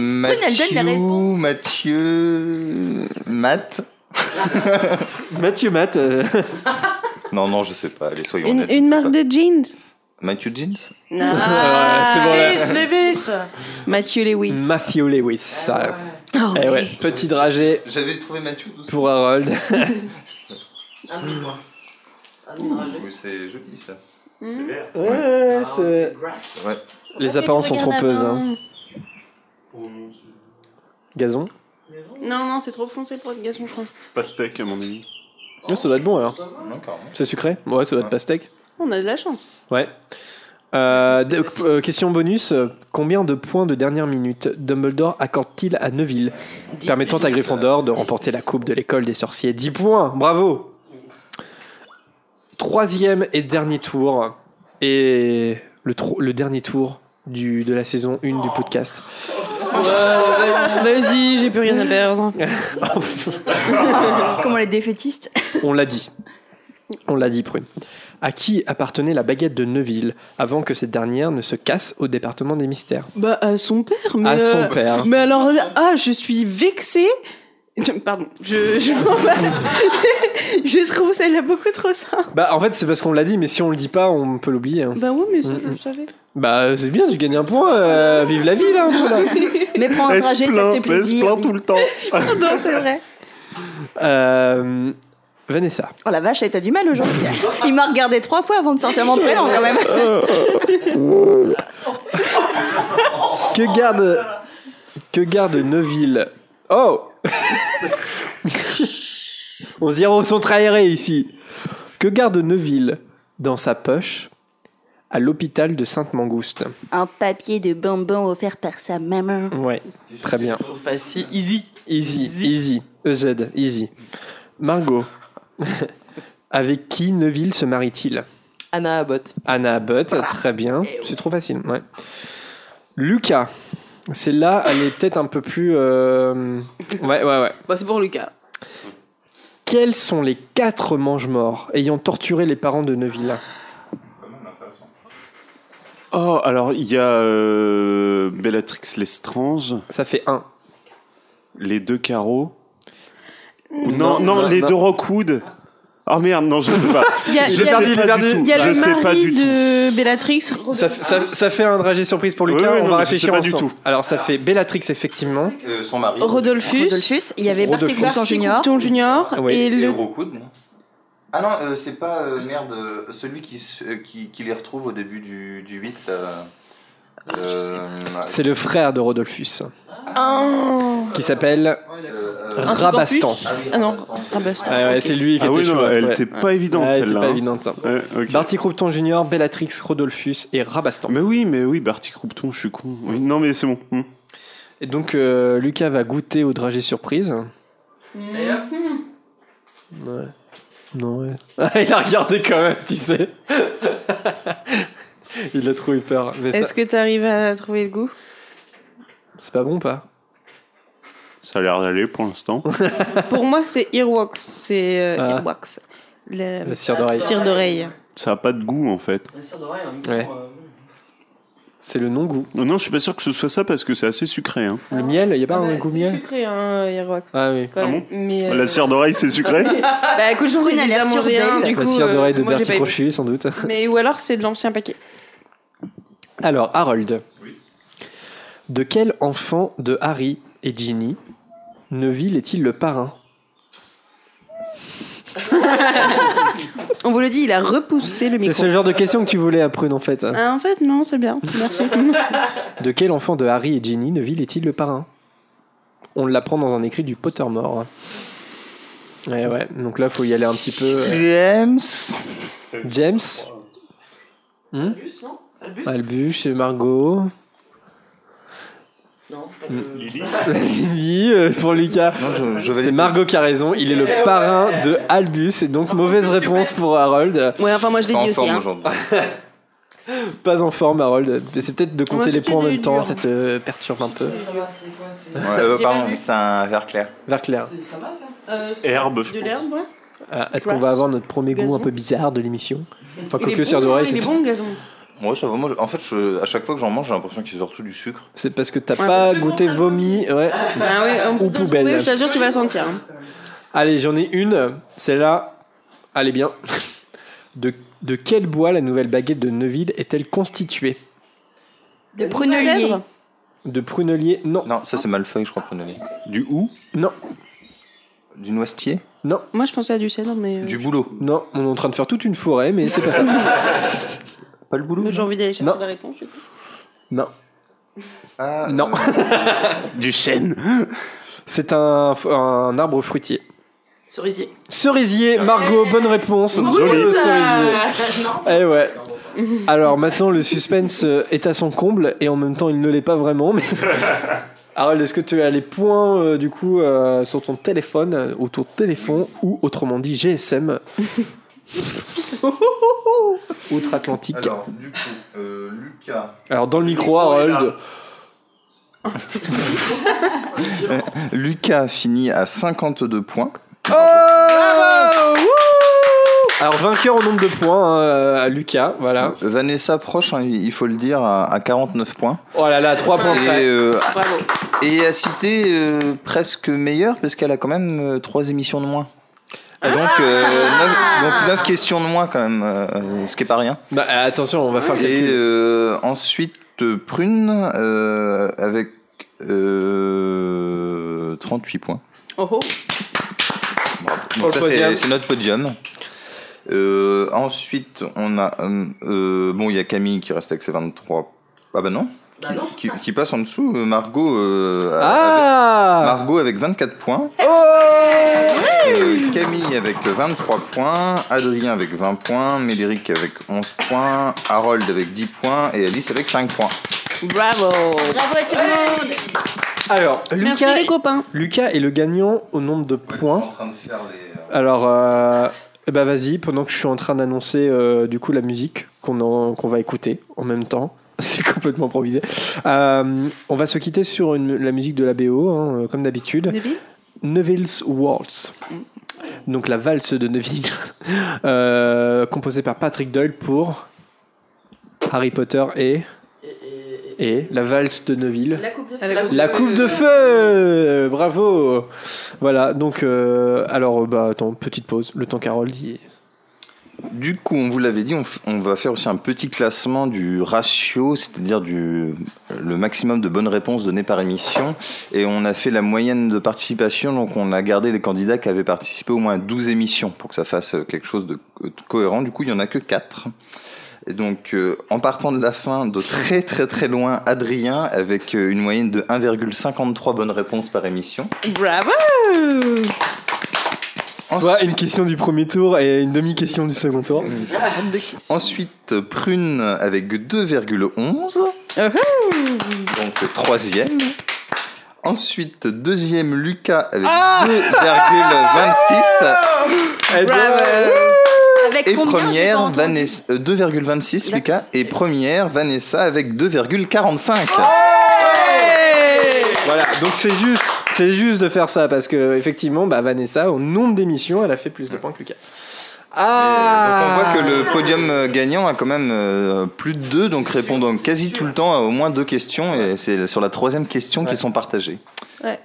elle donne les Mathieu. Mathieu, Matt. Mathieu Matt. euh, Non, non, je sais pas. Allez, soyons Une, honnêtes, je une sais marque pas. de jeans Matthew Jeans? Non. ouais, c'est bon. Lewis, Lewis. Mathieu Lewis. Matthew Lewis. Oh, Eh ouais, oui. petit dragé J'avais trouvé Mathieu doucement. pour Harold. Un Oui, c'est joli ça. Ouais, Ah, c'est- grass. Ouais. Les apparences sont trompeuses. Hein. Gazon Non, non, c'est trop foncé pour être gazon, je crois. Pastèque, à mon avis. Oh, Ça doit être bon alors. Carrément. C'est sucré Ouais, ça doit être pastèque. On a de la chance. Ouais. Euh, de- euh, question bonus euh, combien de points de dernière minute Dumbledore accorde-t-il à Neville, permettant à Gryffondor de remporter la coupe de l'école des sorciers 10 points, bravo troisième et dernier tour. Et le, tro- le dernier tour du, de la saison 1 du podcast. Vas-y, j'ai plus rien à perdre. Comment les défaitistes On l'a dit. On l'a dit, Prune. À qui appartenait la baguette de Neuville avant que cette dernière ne se casse au département des mystères? Bah, à son père. Mais À son euh, père. Mais alors, là, ah, je suis vexée. Pardon, je, je, m'en bats. je trouve celle-là beaucoup trop simple. Bah, en fait, c'est parce qu'on l'a dit, mais si on le dit pas, on peut l'oublier. hein. Bah oui, mais ça, Mm, je le savais. Bah, c'est bien, tu gagnes un point. euh, vive la vie, là, un peu, là. Mais prends un trajet, ça te fait elle se plaisir. plaint tout le temps. Pardon, c'est vrai. Euh, Vanessa. Oh la vache, t'as du mal aujourd'hui. Il m'a regardé trois fois avant de sortir mon prénom quand même. Que garde. Que garde Neuville Oh On se dirait au centre aéré ici. Que garde Neuville dans sa poche à l'hôpital de Sainte-Mangouste? Un papier de bonbon offert par sa maman. Ouais, très bien. Facile, easy. Easy, easy. EZ, easy. Margot. Avec qui Neuville se marie-t-il Anna Abbott. Anna Abbott, très bien. C'est trop facile, ouais. Lucas. Celle-là, elle est peut-être un peu plus. euh, Ouais, ouais, ouais. Bah, c'est pour Lucas. Quels sont les quatre mange-morts ayant torturé les parents de Neuville Oh, alors il y a euh, Bellatrix Lestrange, Ça fait un. les deux carreaux. Non, Non, non, non, les non. deux Rockwood. Oh merde, non, je sais pas. Il y a- je il y a- sais pas du tout. Il y a je le sais pas du de Bellatrix. Ça, ça- ça fait un dragé surprise pour Lucas, Oui, oui, on non, va réfléchir pas du ensemble. tout. Alors ça fait Bellatrix effectivement. Euh, son mari. Rodolphus. Rodolphus, il y avait Barty Rodolphus. Coulton Junior. Coulton Junior. Oui. Et Et le. Rockwood, non Ah non, euh, c'est pas, euh, merde, euh, celui qui, euh, qui, qui les retrouve au début du, du 8, là. Euh, C'est le frère de Rodolphus Oh. qui s'appelle euh, Rabastan. Ah Ah non. Rabastan. Ah c'est- Ouais, c'est lui qui Ah était oui, chaud non, à elle trouver. était pas évidente Ouais, elle pas hein. évidente. Barty Croupton Junior, Bellatrix, Rodolphus et Rabastan. Mais oui, mais oui, Barty Croupton, je suis con. Oui, non, mais c'est bon. Hmm. Et donc euh, Lucas va goûter au dragé surprise. Ouais. Non, ouais. Il a regardé quand même, tu sais. Il a trop eu peur. Mais ça- Est-ce que t'arrives à trouver le goût? C'est pas bon, pas? Ça a l'air d'aller pour l'instant. Pour moi, c'est Earwax. C'est euh, Ah. Earwax. Le... La cire d'oreille. Cire d'oreille. Ça a pas de goût en fait. La cire d'oreille, Ouais. euh, C'est le non-goût. Non, non, je suis pas sûr que ce soit ça parce que c'est assez sucré. Hein. Le miel, il y a pas Ah un bah, goût c'est miel? sucré, hein, Earwax. Ah oui. Ouais, Ah bon? Mais, euh, La cire d'oreille, c'est sucré Bah écoute, j'en ai déjà mangé un, du La coup. cire d'oreille de Bertie. Crochu, sans doute. Mais ou alors c'est de l'ancien paquet. Alors, Harold. De quel enfant de Harry et Ginny Neville est-il le parrain? On vous le dit, il a repoussé le C'est micro. ce genre de question que tu voulais à Prune en fait. Ah, en fait, non, c'est bien. Merci. De quel enfant de Harry et Ginny Neville est-il le parrain? On l'apprend dans un écrit du Pottermore. Ouais, ouais. Donc là, faut y aller un petit peu. euh, James. James? Hmm? Albus, Albus Margot. Non. Lily Lily euh, pour Lucas. Non, je, je C'est. Margot qui a raison. Il est le parrain de Albus et donc mauvaise réponse pour Harold. ouais, enfin, moi je l'ai Pas en dit aussi. forme Hein. Pas en forme, Harold. Mais C'est peut-être de compter Moi, les points en même dur. temps, ça te perturbe un peu. Ça va, c'est quoi c'est- Ouais, euh, pardon, c'est un vert clair. Vert clair. c'est- Ça va ça Euh, Herbe, je de pense. l'herbe, ouais. Ah, Est-ce qu'on va avoir notre premier goût un peu bizarre de l'émission? Enfin, quoique bon, hein, d'oreille, Il est c'est bon, gazon. Ouais, ça va. Moi, en fait, je, à chaque fois que j'en mange, j'ai l'impression qu'il y a surtout du sucre. c'est parce que t'as Ouais, pas goûté vomi. Ouais. Ah ouais, on Ou peut poubelle. trouver, Je t'assure, tu vas sentir. hein. Allez, j'en ai une. Celle-là, allez bien. De, de quel bois la nouvelle baguette de Neuville est-elle constituée? De prunelier. Cèdre De prunelier Non. Non, ça c'est Malfeuille, je crois, prenez Du ou Non. Du noisetier? Non. Moi, je pensais à du cèdre, mais. euh, Du boulot Non. On est en train de faire toute une forêt, mais c'est pas ça. Pas le boulot J'ai envie d'aller chercher Non. la réponse. du coup. Non. Ah, Non. Du chêne C'est un, un arbre fruitier. Cerisier. Cerisier, Margot, bonne réponse. Joli cerisier. Eh ouais. Alors maintenant, le suspense euh, est à son comble et en même temps, il ne l'est pas vraiment. Mais Harold, est-ce que tu as les points euh, du coup euh, sur ton téléphone euh, ou ton téléphone ou autrement dit GSM Outre-Atlantique. Alors, du coup, euh, Lucas. Alors, dans le micro, Harold. Lucas finit à 52 points. Oh Alors, vainqueur au nombre de points, hein, à Lucas, voilà. Vanessa proche, hein, il faut le dire, à, à 49 points. Oh là là, 3 points Et, près. euh, Bravo. et à citer euh, presque meilleure parce qu'elle a quand même 3 émissions de moins. Et donc, euh, 9, questions de moins quand même, euh, ce qui est pas rien. Bah, attention, on va faire le Et calcul. euh, ensuite, euh, Prune euh, avec euh, 38 points. Oh oh. Sur Donc ça, podium. c'est c'est notre podium. Euh, ensuite, on a... euh, euh, bon, il y a Camille qui reste avec ses 23... Ah bah non Bah non. qui, qui passe en dessous, euh, Margot, euh, Ah avec, Margot avec 24 points, Euh, Camille avec 23 points, Adrien avec 20 points, Médéric avec 11 points, Harold avec 10 points et Alice avec 5 points. Bravo. Bravo à tout le monde Alors, Merci Lucas, les copains. Lucas est le gagnant au nombre de points. en train de faire les... Alors, euh, ben vas-y, pendant que je suis en train d'annoncer euh, du coup la musique qu'on va écouter en même temps. C'est complètement improvisé. Euh, on va se quitter sur une- la musique de la BO, hein, euh, comme d'habitude. Neville? Neville's Waltz. Donc la valse de Neville, euh, composée par Patrick Doyle pour Harry Potter et et la valse de Neville. La coupe de Ah, la coupe La coupe de feu Bravo Voilà, donc, euh, alors, bah, attends, petite pause, le temps Carole dit. Du coup, on vous l'avait dit, on, va faire aussi un petit classement du ratio, c'est-à-dire du le maximum de bonnes réponses données par émission. Et on a fait la moyenne de participation, donc on a gardé les candidats qui avaient participé au moins à 12 émissions pour que ça fasse quelque chose de co- de cohérent. Du coup, il y en a que 4. Et donc, euh, en partant de la fin, de très très très loin, Adrien, avec euh, une moyenne de 1,53 bonnes réponses par émission. Bravo. Soit une question du premier tour et une demi-question du second tour. Ensuite, Prune avec 2,11. Donc troisième. Ensuite, deuxième, Lucas avec 2,26. Avec Et combien, j'ai pas première, Vanessa, euh, 2,26 Lucas. Et première, Vanessa avec 2,45. Voilà, donc c'est juste, c'est juste de faire ça parce que effectivement, bah, Vanessa, au nombre d'émissions, elle a fait plus de points que Lucas. Ah Donc on voit que le podium euh, gagnant a quand même euh, plus de deux, donc répondant quasi tout le temps à au moins deux questions. Et c'est sur la troisième question qu'ils sont partagés. Ouais.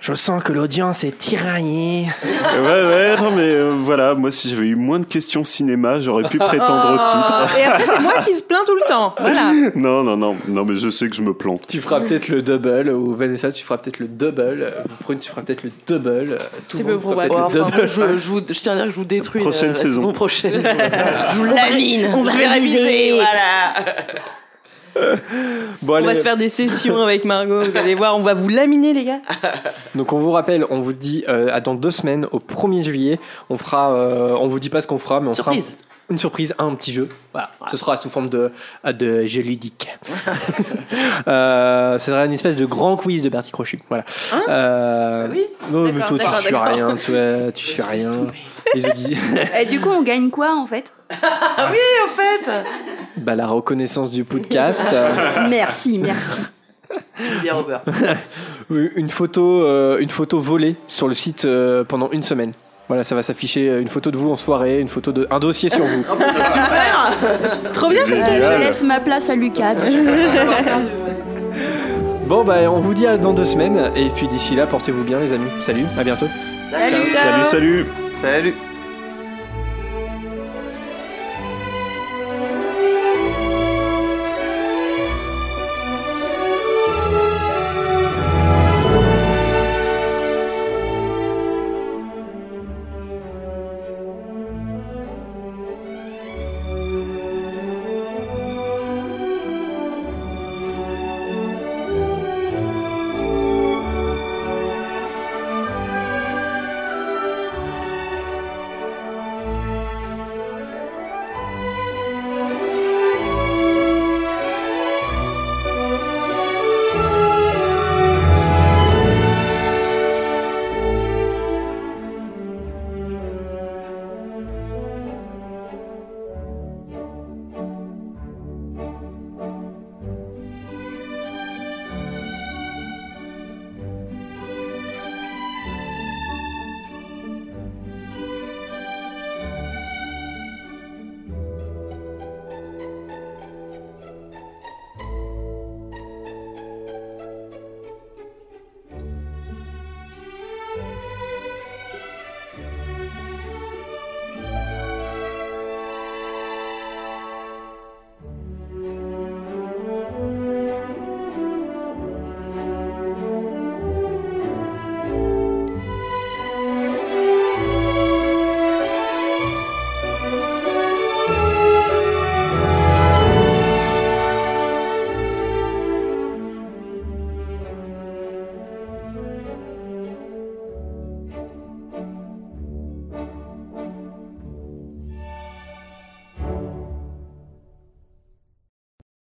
Je sens que l'audience est tiraillée. Ouais, ouais, non, mais euh, voilà, moi, si j'avais eu moins de questions cinéma, j'aurais pu prétendre au titre. Et après, c'est moi qui se plaint tout le temps. Voilà. Non, non, non, non, mais je sais que je me plante. Tu feras peut-être le double, ou Vanessa, tu feras peut-être le double, euh, Prune, tu feras peut-être le double. euh, C'est peu probable. enfin, moi, je, je, vous- je tiens à dire que je vous détruis Prochaine la, la saison. saison prochaine. je vous lamine. On va je vais réviser. réviser. Voilà. Bon, On allez, va se faire des sessions avec Margot. Vous allez voir, on va vous laminer, les gars. Donc on vous rappelle, on vous dit euh, à dans deux semaines, au 1er juillet, on fera, euh, on vous dit pas ce qu'on fera, mais on Surprise. fera une surprise, un petit jeu. Voilà, ce sera sous forme de de jeu ludique. euh, ce sera une espèce de grand quiz de Bertie Crochu. Voilà. euh, Bah oui? non, mais toi tu d'accord. rien, toi tu fais rien. Les Et du coup, on gagne quoi en fait? Ah oui, au fait. bah la reconnaissance du podcast. euh, Merci, merci. Bien au beurre. une photo, euh, une photo volée sur le site euh, pendant une semaine. Voilà, ça va s'afficher euh, une photo de vous en soirée, une photo de un dossier sur vous. En super. Trop bien. Je laisse ma place à Lucas. Bon bah on vous dit à dans deux semaines et puis d'ici là portez-vous bien les amis. Salut, à bientôt. Salut. Salut, salut. Salut